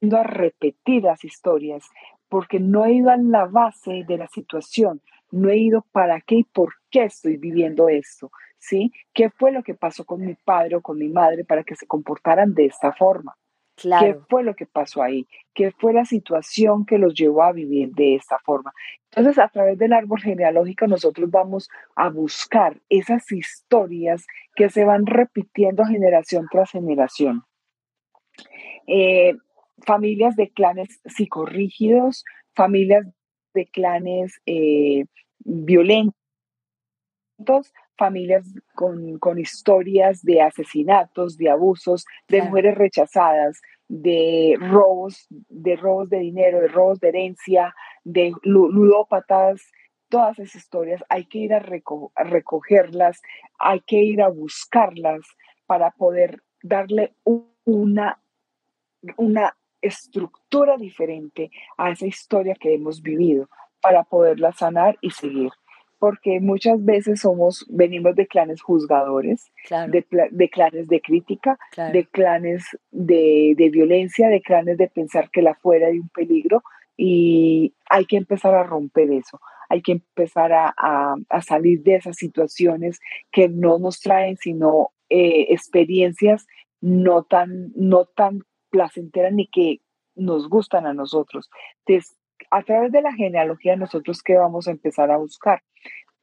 a repetir las historias porque no he ido a la base de la situación, no he ido para qué y por qué estoy viviendo esto, ¿sí? ¿Qué fue lo que pasó con mi padre o con mi madre para que se comportaran de esta forma? ¿Qué fue lo que pasó ahí? ¿Qué fue la situación que los llevó a vivir de esta forma? Entonces, a través del árbol genealógico, nosotros vamos a buscar esas historias que se van repitiendo generación tras generación. Eh, familias de clanes psicorrígidos, familias de clanes eh, violentos, familias con, historias de asesinatos, de abusos, de mujeres rechazadas, de robos, de robos de dinero, de robos de herencia, de ludópatas, todas esas historias. Hay que ir a, a recogerlas, hay que ir a buscarlas para poder darle una, una estructura diferente a esa historia que hemos vivido para poderla sanar y seguir. Porque muchas veces somos, venimos de clanes juzgadores, de, clanes de crítica, de clanes de, violencia, de clanes de pensar que la fuera hay un peligro y hay que empezar a romper eso, hay que empezar a, salir de esas situaciones que no nos traen sino eh, experiencias no tan, no tan placenteras ni que nos gustan a nosotros. Entonces, a través de la genealogía, nosotros qué vamos a empezar a buscar?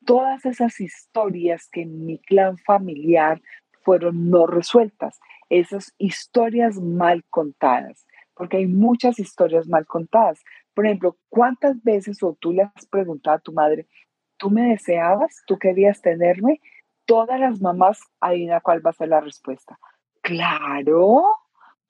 Todas esas historias que en mi clan familiar fueron no resueltas, esas historias mal contadas, porque hay muchas historias mal contadas. Por ejemplo, ¿cuántas veces o tú le has preguntado a tu madre, tú me deseabas, tú querías tenerme? Todas las mamás, adivina cuál va a ser la respuesta. Claro,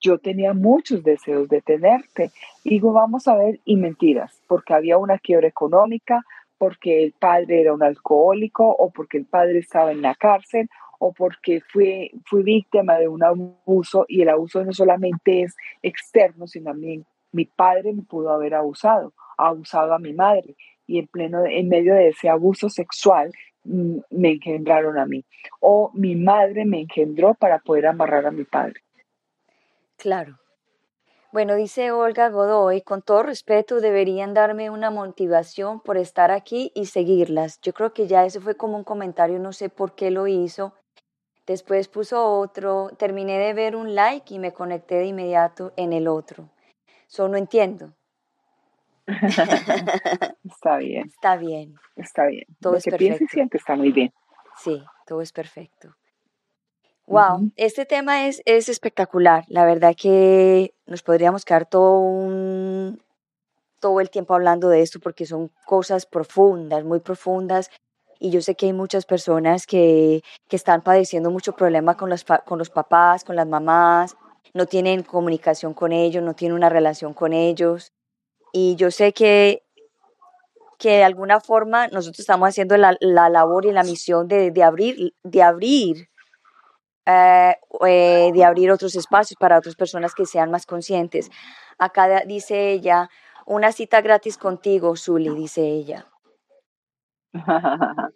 yo tenía muchos deseos de tenerte. digo, vamos a ver, y mentiras, porque había una quiebra económica, porque el padre era un alcohólico o porque el padre estaba en la cárcel o porque fui, fui víctima de un abuso y el abuso no solamente es externo, sino también mi padre me pudo haber abusado, abusado a mi madre y en pleno en medio de ese abuso sexual mm, me engendraron a mí o mi madre me engendró para poder amarrar a mi padre.
Claro. Bueno, dice Olga Godoy, con todo respeto, deberían darme una motivación por estar aquí y seguirlas. Yo creo que ya ese fue como un comentario, no sé por qué lo hizo. Después puso otro, terminé de ver un like y me conecté de inmediato en el otro. Solo no entiendo. (laughs)
está bien.
Está bien.
Está bien. Todo Lo es que perfecto. y siente está muy bien.
Sí, todo es perfecto. Wow, este tema es, es espectacular. La verdad que nos podríamos quedar todo, un, todo el tiempo hablando de esto porque son cosas profundas, muy profundas. Y yo sé que hay muchas personas que, que están padeciendo mucho problema con los, con los papás, con las mamás, no tienen comunicación con ellos, no tienen una relación con ellos. Y yo sé que, que de alguna forma nosotros estamos haciendo la, la labor y la misión de, de abrir, de abrir eh, eh, de abrir otros espacios para otras personas que sean más conscientes. Acá dice ella, una cita gratis contigo, Zuli, dice ella. (laughs)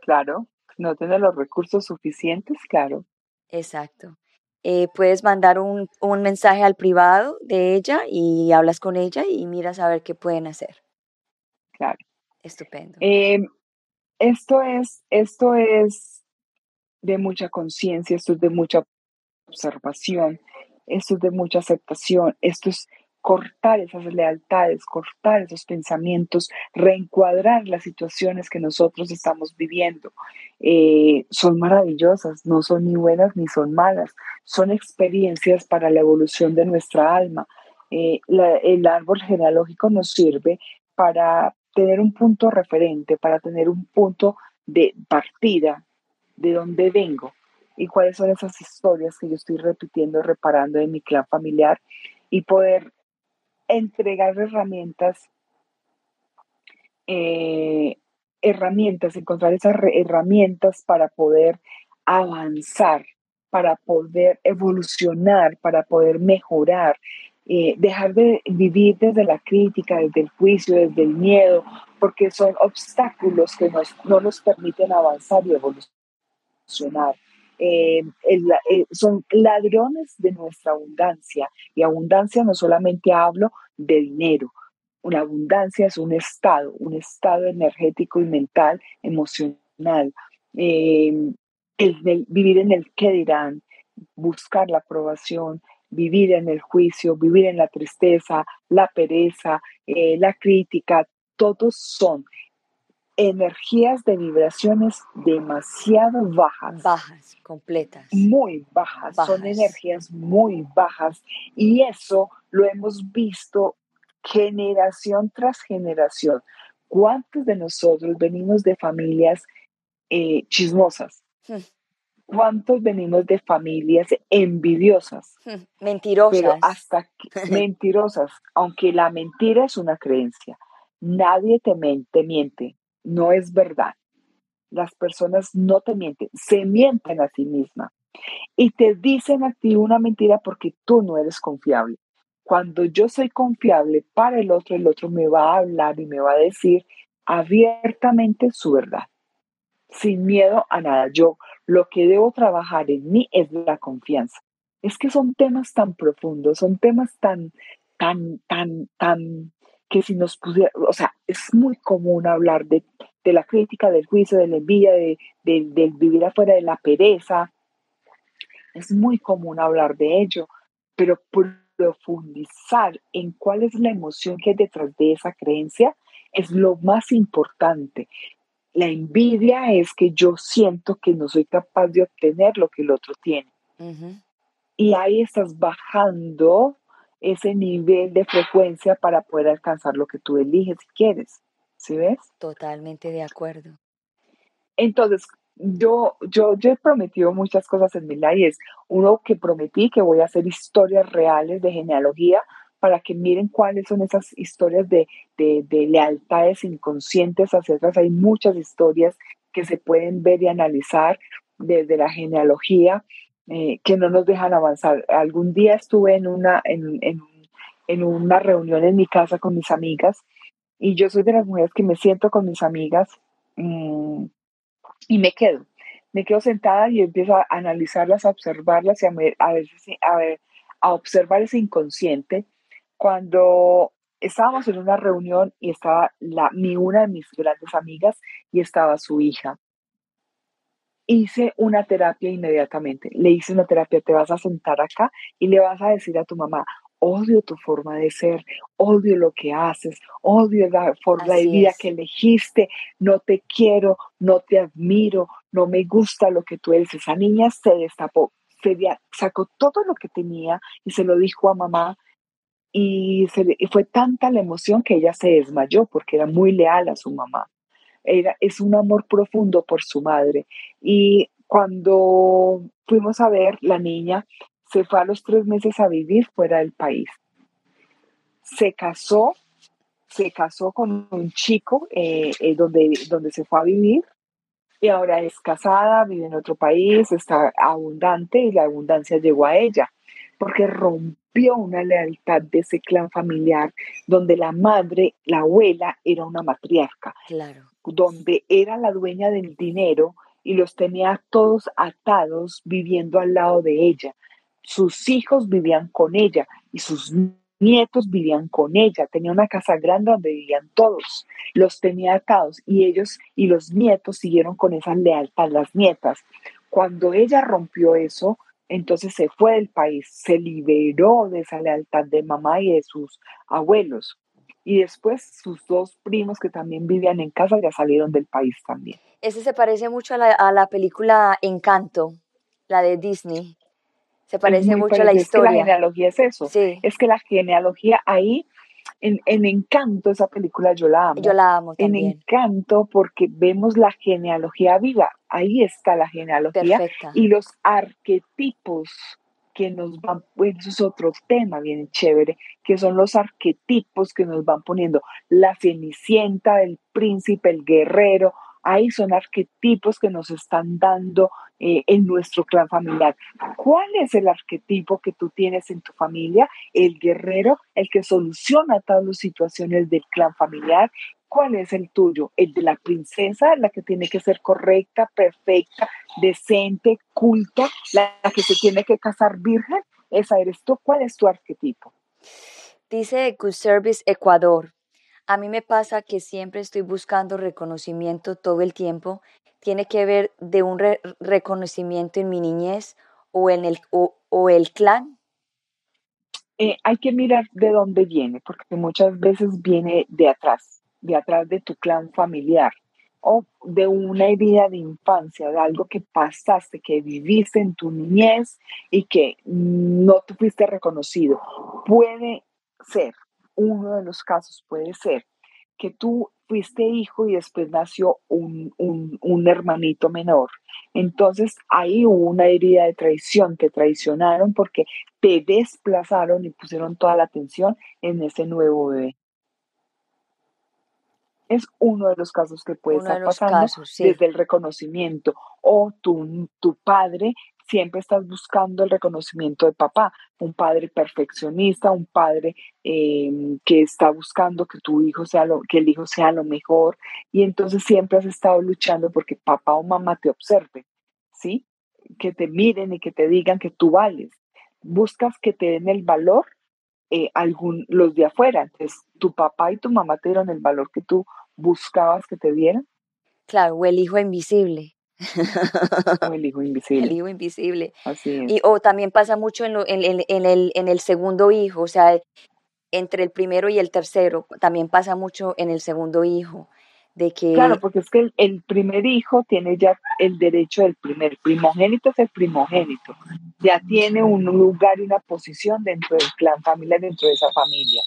claro, no tiene los recursos suficientes, claro.
Exacto. Eh, puedes mandar un, un, mensaje al privado de ella y hablas con ella y miras a ver qué pueden hacer.
Claro.
Estupendo.
esto es, esto es de mucha conciencia, esto es de mucha observación, esto es de mucha aceptación, esto es cortar esas lealtades, cortar esos pensamientos, reencuadrar las situaciones que nosotros estamos viviendo. Eh, son maravillosas, no son ni buenas ni son malas, son experiencias para la evolución de nuestra alma. Eh, el árbol genealógico nos sirve para tener un punto referente, para tener un punto de partida de dónde vengo y cuáles son esas historias que yo estoy repitiendo, reparando en mi clan familiar y poder entregar herramientas, eh, herramientas, encontrar esas herramientas para poder avanzar, para poder evolucionar, para poder mejorar, eh, dejar de vivir desde la crítica, desde el juicio, desde el miedo, porque son obstáculos que nos, no nos permiten avanzar y evolucionar. Eh, eh, son ladrones de nuestra abundancia. Y abundancia no solamente hablo de dinero, una abundancia es un estado, un estado energético y mental, emocional. Eh, vivir en el qué dirán, buscar la aprobación, vivir en el juicio, vivir en la tristeza, la pereza, la crítica, todos son energías de vibraciones demasiado bajas.
Bajas, completas.
Muy bajas, son energías muy bajas y eso lo hemos visto generación tras generación. ¿Cuántos de nosotros venimos de familias eh, chismosas? Hmm. ¿Cuántos venimos de familias envidiosas?
Hmm. Mentirosas.
Pero hasta (laughs) mentirosas, aunque la mentira es una creencia. Nadie te, te miente, no es verdad. Las personas no te mienten, se mienten a sí mismas y te dicen a ti una mentira porque tú no eres confiable. Cuando yo soy confiable para el otro, el otro me va a hablar y me va a decir abiertamente su verdad, sin miedo a nada. Yo lo que debo trabajar en mí es la confianza. Es que son temas tan profundos, son temas tan, tan, tan, tan que si nos pusiera, o sea, es muy común hablar de, la crítica, del juicio, de la envidia, de, del vivir afuera de la pereza. Es muy común hablar de ello, pero profundizar en cuál es la emoción que hay detrás de esa creencia es lo más importante. La envidia es que yo siento que no soy capaz de obtener lo que el otro tiene. Y ahí estás bajando ese nivel de frecuencia para poder alcanzar lo que tú eliges y quieres. ¿Sí ves?
Totalmente de acuerdo.
Entonces, yo, yo, yo he prometido muchas cosas en mi vida y es uno que prometí que voy a hacer historias reales de genealogía para que miren cuáles son esas historias de, de, lealtades inconscientes hacia atrás. Hay muchas historias que se pueden ver y analizar desde la genealogía eh, que no nos dejan avanzar. Algún día estuve en una, en, en, en una reunión en mi casa con mis amigas y yo soy de las mujeres que me siento con mis amigas mmm, y me quedo. Me quedo sentada y empiezo a analizarlas, a observarlas y a, a, a, ver, a observar ese inconsciente. Cuando estábamos en una reunión y estaba la, mi, una de mis grandes amigas y estaba su hija. Hice una terapia inmediatamente. Le hice una terapia, te vas a sentar acá y le vas a decir a tu mamá, odio tu forma de ser, odio lo que haces, odio la forma de vida que elegiste, no te quiero, no te admiro, no me gusta lo que tú eres. Esa niña se destapó, se sacó todo lo que tenía y se lo dijo a mamá y, fue tanta la emoción que ella se desmayó porque era muy leal a su mamá. Era, es un amor profundo por su madre. Y cuando fuimos a ver, la niña se fue a los tres meses a vivir fuera del país. Se casó, se casó con un chico eh, eh, donde, donde se fue a vivir y ahora es casada, vive en otro país, está abundante y la abundancia llegó a ella porque rompió una lealtad de ese clan familiar donde la madre, la abuela, era una matriarca,
claro.
donde era la dueña del dinero y los tenía todos atados viviendo al lado de ella sus hijos vivían con ella y sus nietos vivían con ella. Tenía una casa grande donde vivían todos. Los tenía atados y ellos y los nietos siguieron con esa lealtad, las nietas. Cuando ella rompió eso, entonces se fue del país, se liberó de esa lealtad de mamá y de sus abuelos. Y después sus dos primos que también vivían en casa ya salieron del país también.
Ese se parece mucho a la, a la película Encanto, la de Disney. Se parece mucho a la historia.
Es que la genealogía es eso. Es que la genealogía ahí, en, Encanto, esa película yo la amo.
Yo la amo también.
En Encanto, porque vemos la genealogía viva. Ahí está la genealogía. Y los arquetipos que nos van, eso es otro tema bien chévere, que son los arquetipos que nos van poniendo la cenicienta, el príncipe, el guerrero, ahí son arquetipos que nos están dando eh, en nuestro clan familiar. ¿Cuál es el arquetipo que tú tienes en tu familia? El guerrero, el que soluciona todas las situaciones del clan familiar. ¿Cuál es el tuyo? El de la princesa, la que tiene que ser correcta, perfecta, decente, culta, la que se tiene que casar virgen. Esa eres tú. ¿Cuál es tu arquetipo?
Dice EcoService Ecuador. A mí me pasa que siempre estoy buscando reconocimiento todo el tiempo. Tiene que ver de un reconocimiento en mi niñez o en el, o, el clan.
Eh, hay que mirar de dónde viene, porque muchas veces viene de atrás, de atrás de tu clan familiar o de una herida de infancia, de algo que pasaste, que viviste en tu niñez y que no te fuiste reconocido. Puede ser, uno de los casos puede ser que tú fuiste hijo y después nació un, hermanito menor. Entonces ahí hubo una herida de traición, te traicionaron porque te desplazaron y pusieron toda la atención en ese nuevo bebé. Es uno de los casos que puede estar pasando desde el reconocimiento. O tu, tu padre siempre estás buscando el reconocimiento de papá, un padre perfeccionista, un padre em, que está buscando que tu hijo sea lo, que el hijo sea lo mejor, y entonces siempre has estado luchando porque papá o mamá te observen, ¿sí? Que te miren y que te digan que tú vales. Buscas que te den el valor eh, algún, los de afuera. Entonces, tu papá y tu mamá te dieron el valor que tú buscabas que te dieran.
Claro, o el hijo invisible.
el hijo (laughs) invisible.
El hijo invisible.
Así
Y, o también pasa mucho en, en, en, el, en el segundo hijo, o sea, entre el primero y el tercero, también pasa mucho en el segundo hijo.
Claro, porque es que el, primer hijo tiene ya el derecho del primer, primogénito es el primogénito, ya tiene un lugar y una posición dentro del clan familiar, dentro de esa familia.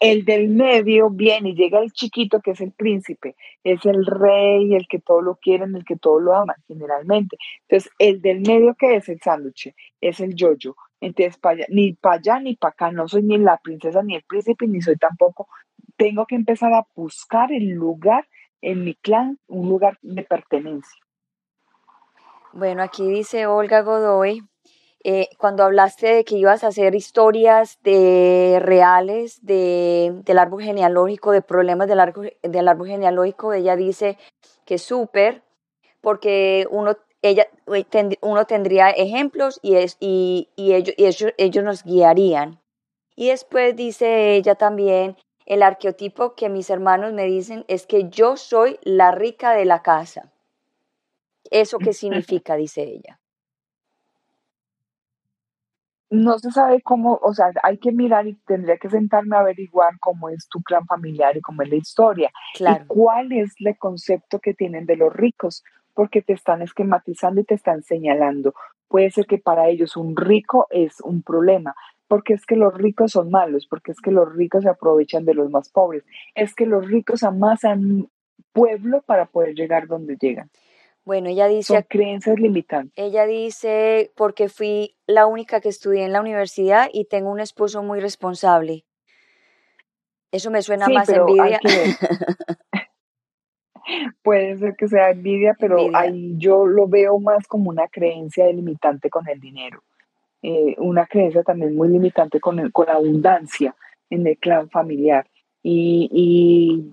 el del medio viene y llega el chiquito que es el príncipe, es el rey, el que todo lo quieren, el que todo lo aman generalmente. Entonces, el del medio que es el sándwich, es el yoyo. Entonces, ni para allá ni para acá, no soy ni la princesa ni el príncipe, ni soy tampoco. Tengo que empezar a buscar el lugar en mi clan, un lugar de pertenencia.
Bueno, aquí dice Olga Godoy, eh, cuando hablaste de que ibas a hacer historias de reales de, del árbol genealógico, de problemas del árbol, del árbol genealógico, ella dice que súper, porque uno, ella, uno tendría ejemplos y, es, y, y, ellos, ellos, ellos nos guiarían. Y después dice ella también, el arqueotipo que mis hermanos me dicen es que yo soy la rica de la casa. ¿Eso qué significa? dice ella
no se sabe cómo, o sea, hay que mirar y tendría que sentarme a averiguar cómo es tu clan familiar y cómo es la historia y cuál es el concepto que tienen de los ricos, porque te están esquematizando y te están señalando. Puede ser que para ellos un rico es un problema, porque es que los ricos son malos, porque es que los ricos se aprovechan de los más pobres, es que los ricos amasan pueblo para poder llegar donde llegan.
Bueno, ella dice...
Son creencias limitantes.
Ella dice, porque fui la única que estudié en la universidad y tengo un esposo muy responsable. Eso me suena más envidia. (laughs)
Puede ser que sea envidia, pero ahí yo lo veo más como una creencia limitante con el dinero. Eh, una creencia también muy limitante con, el, con la abundancia en el clan familiar. Y, y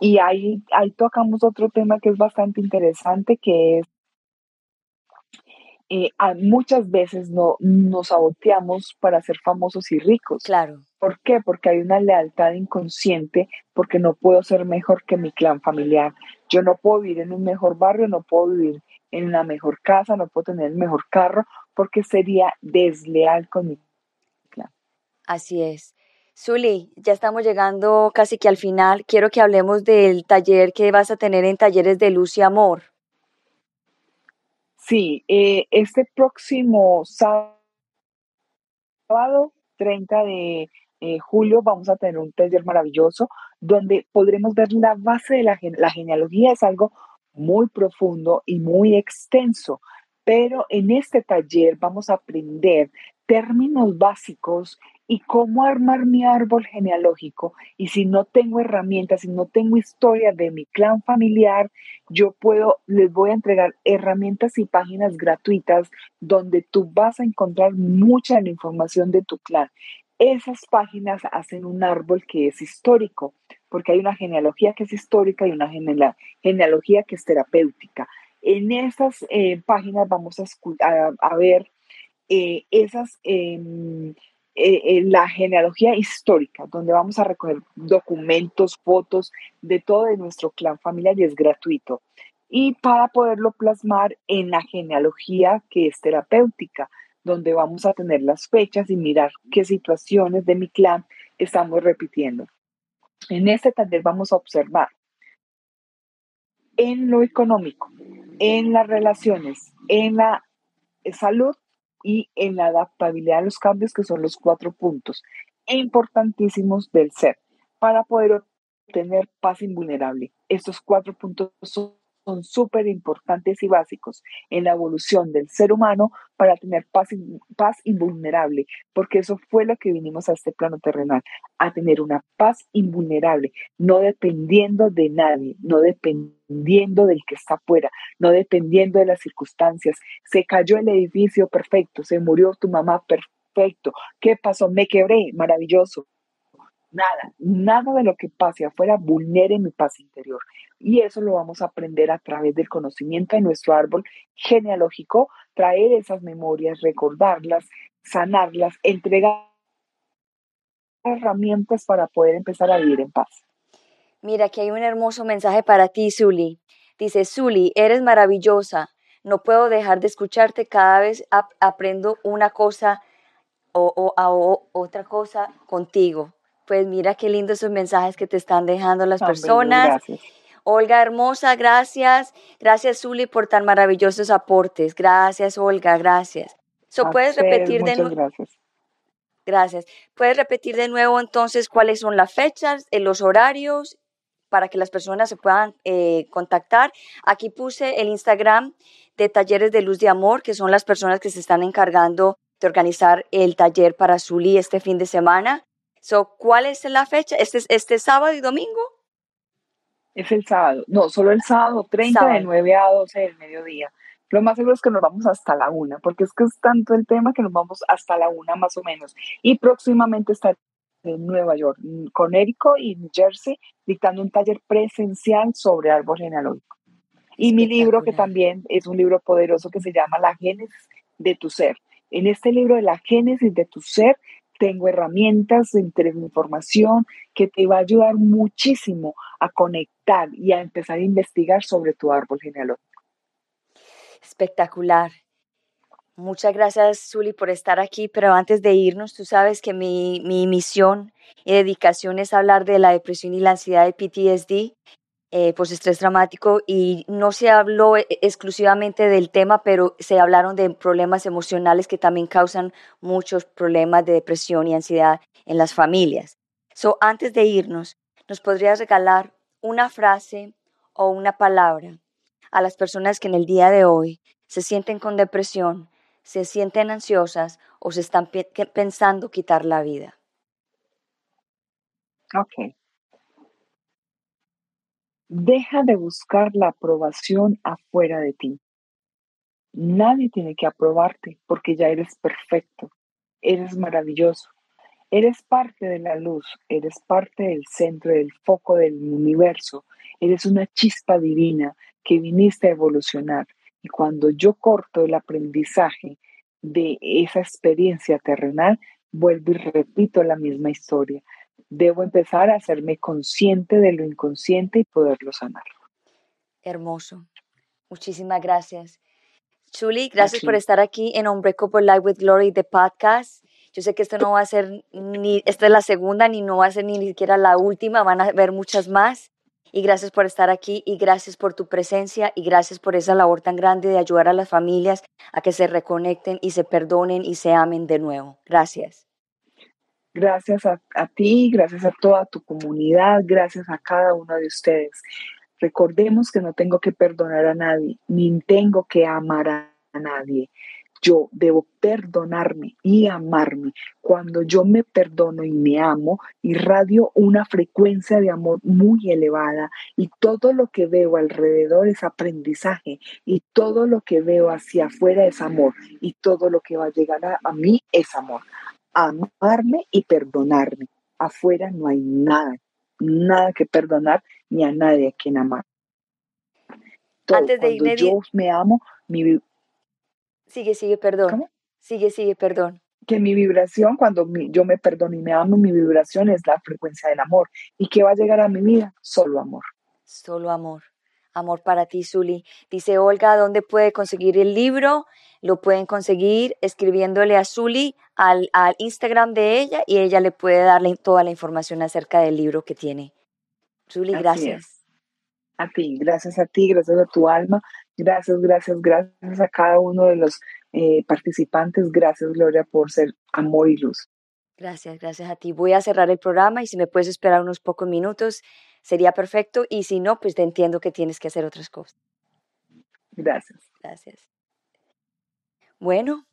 y ahí, ahí tocamos otro tema que es bastante interesante, que es eh, muchas veces no, nos saboteamos para ser famosos y ricos.
Claro.
¿Por qué? Porque hay una lealtad inconsciente, porque no puedo ser mejor que mi clan familiar. Yo no puedo vivir en un mejor barrio, no puedo vivir en una mejor casa, no puedo tener el mejor carro, porque sería desleal con mi clan.
Así es. Zuli, ya estamos llegando casi que al final. Quiero que hablemos del taller que vas a tener en Talleres de Luz y Amor.
Sí, eh, este próximo sábado, 30 de eh, julio, vamos a tener un taller maravilloso donde podremos ver la base de la, la genealogía. Es algo muy profundo y muy extenso, pero en este taller vamos a aprender términos básicos y cómo armar mi árbol genealógico. Y si no tengo herramientas, si no tengo historia de mi clan familiar, yo puedo, les voy a entregar herramientas y páginas gratuitas donde tú vas a encontrar mucha de la información de tu clan. Esas páginas hacen un árbol que es histórico, porque hay una genealogía que es histórica y una genealogía que es terapéutica. En esas eh, páginas vamos a, a, ver eh, esas em, eh, la genealogía histórica, donde vamos a recoger documentos, fotos de todo de nuestro clan familiar y es gratuito. Y para poderlo plasmar en la genealogía que es terapéutica, donde vamos a tener las fechas y mirar qué situaciones de mi clan estamos repitiendo. En este taller vamos a observar en lo económico, en las relaciones, en la salud y en la adaptabilidad a los cambios, que son los cuatro puntos importantísimos del ser, para poder obtener paz invulnerable. Estos cuatro puntos son son súper importantes y básicos en la evolución del ser humano para tener paz, paz invulnerable, porque eso fue lo que vinimos a este plano terrenal, a tener una paz invulnerable, no dependiendo de nadie, no dependiendo del que está afuera, no dependiendo de las circunstancias. Se cayó el edificio, perfecto, se murió tu mamá, perfecto. ¿Qué pasó? Me quebré, maravilloso nada, nada de lo que pase afuera vulnere mi paz interior. Y eso lo vamos a aprender a través del conocimiento de nuestro árbol genealógico, traer esas memorias, recordarlas, sanarlas, entregar herramientas para poder empezar a vivir en paz.
Mira, aquí hay un hermoso mensaje para ti, Zuli. Dice, Zuli, eres maravillosa. No puedo dejar de escucharte. Cada vez aprendo una cosa o, o otra cosa contigo. Pues mira qué lindos esos mensajes que te están dejando las personas. Olga, hermosa, gracias. Gracias, Zuli, por tan maravillosos aportes. Gracias, Olga, gracias. So, ¿Puedes repetir de nuevo? Gracias. ¿Puedes repetir de nuevo entonces cuáles son las fechas, eh, los horarios para que las personas se puedan eh, contactar? Aquí puse el Instagram de Talleres de Luz de Amor, que son las personas que se están encargando de organizar el taller para Zully este fin de semana. So, ¿Cuál es la fecha? ¿Este, este sábado y domingo?
Es el sábado. No, solo el sábado 30 de 9 a 12 del mediodía. Lo más seguro es que nos vamos hasta la una, porque es que es tanto el tema que nos vamos hasta la una más o menos. Y próximamente estaré en Nueva York, con Érico y New Jersey, dictando un taller presencial sobre árbol genealógico. Y mi libro, que también es un libro poderoso que se llama La Génesis de tu Ser. En este libro de La Génesis de tu Ser tengo herramientas de información que te va a ayudar muchísimo a conectar y a empezar a investigar sobre tu árbol genealógico.
Espectacular. Muchas gracias, Zuli, por estar aquí, pero antes de irnos, tú sabes que mi, mi misión y dedicación es hablar de la depresión y la ansiedad de PTSD, eh, estrés dramático, y no se habló e, exclusivamente del tema, pero se hablaron de problemas emocionales que también causan muchos problemas de depresión y ansiedad en las familias. So, antes de irnos, ¿nos podrías regalar una frase o una palabra a las personas que en el día de hoy se sienten con depresión, se sienten ansiosas o se están pensando quitar la vida.
Ok. Deja de buscar la aprobación afuera de ti. Nadie tiene que aprobarte porque ya eres perfecto, eres maravilloso, eres parte de la luz, eres parte del centro, del foco del universo, eres una chispa divina que viniste a evolucionar. Y cuando yo corto el aprendizaje de esa experiencia terrenal, vuelvo y repito la misma historia. Debo empezar a hacerme consciente de lo inconsciente y poderlo sanar.
Hermoso. Muchísimas gracias. Chuli, gracias por estar aquí en Unbreakable Life with Glory, de podcast. Yo sé que esto no va a ser ni, esta es la segunda, ni no va a ser ni siquiera la última, van a haber muchas más. Y gracias por estar aquí y gracias por tu presencia y gracias por esa labor tan grande de ayudar a las familias a que se reconecten y se perdonen y se amen de nuevo. Gracias.
Gracias a, ti, gracias a toda tu comunidad, gracias a cada uno de ustedes. Recordemos que no tengo que perdonar a nadie, ni tengo que amar a nadie. Yo debo perdonarme y amarme. Cuando yo me perdono y me amo, irradio una frecuencia de amor muy elevada y todo lo que veo alrededor es aprendizaje y todo lo que veo hacia afuera es amor y todo lo que va a llegar a, mí es amor. Amarme y perdonarme. Afuera no hay nada, nada que perdonar ni a nadie a quien amar.
Antes de
Cuando yo me amo, mi,
Sigue, sigue, perdón. Sigue, sigue, perdón.
Que mi vibración, cuando yo me perdono y me amo, mi vibración es la frecuencia del amor. ¿Y qué va a llegar a mi vida? Solo amor.
Solo amor. Amor para ti, Zuli. Dice Olga, ¿dónde puede conseguir el libro? Lo pueden conseguir escribiéndole a Zuli al, al Instagram de ella y ella le puede darle toda la información acerca del libro que tiene. Zuli, gracias.
A ti, gracias a ti, gracias a tu alma, Gracias, gracias, gracias a cada uno de los eh, participantes. Gracias, Gloria, por ser amor y luz.
Gracias, gracias a ti. Voy a cerrar el programa y si me puedes esperar unos pocos minutos, sería perfecto. Y si no, pues te entiendo que tienes que hacer otras cosas.
Gracias.
Gracias. Bueno,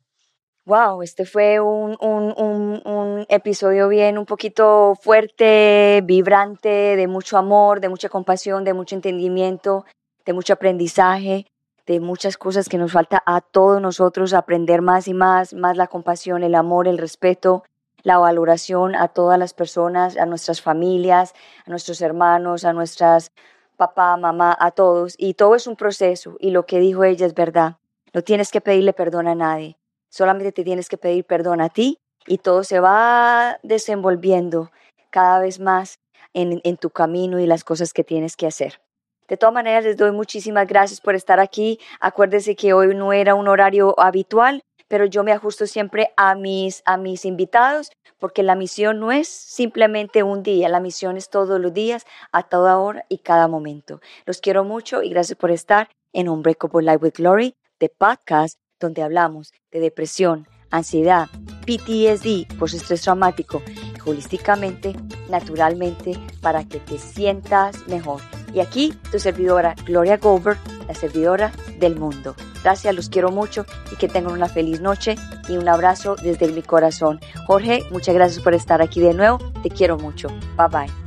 wow, este fue un, un, un, un, episodio bien, un poquito fuerte, vibrante, de mucho amor, de mucha compasión, de mucho entendimiento, de mucho aprendizaje de muchas cosas que nos falta a todos nosotros aprender más y más, más la compasión, el amor, el respeto, la valoración a todas las personas, a nuestras familias, a nuestros hermanos, a nuestras papá, mamá, a todos. Y todo es un proceso y lo que dijo ella es verdad. No tienes que pedirle perdón a nadie, solamente te tienes que pedir perdón a ti y todo se va desenvolviendo cada vez más en, en tu camino y las cosas que tienes que hacer. De todas maneras, les doy muchísimas gracias por estar aquí. Acuérdense que hoy no era un horario habitual, pero yo me ajusto siempre a mis, a mis invitados, porque la misión no es simplemente un día, la misión es todos los días, a toda hora y cada momento. Los quiero mucho y gracias por estar en Unbreakable Life with Glory, de podcast donde hablamos de depresión, ansiedad, PTSD, post-estrés traumático, holísticamente, naturalmente, para que te sientas mejor. Y aquí tu servidora, Gloria Goldberg, la servidora del mundo. Gracias, los quiero mucho y que tengan una feliz noche y un abrazo desde mi corazón. Jorge, muchas gracias por estar aquí de nuevo. Te quiero mucho. Bye bye.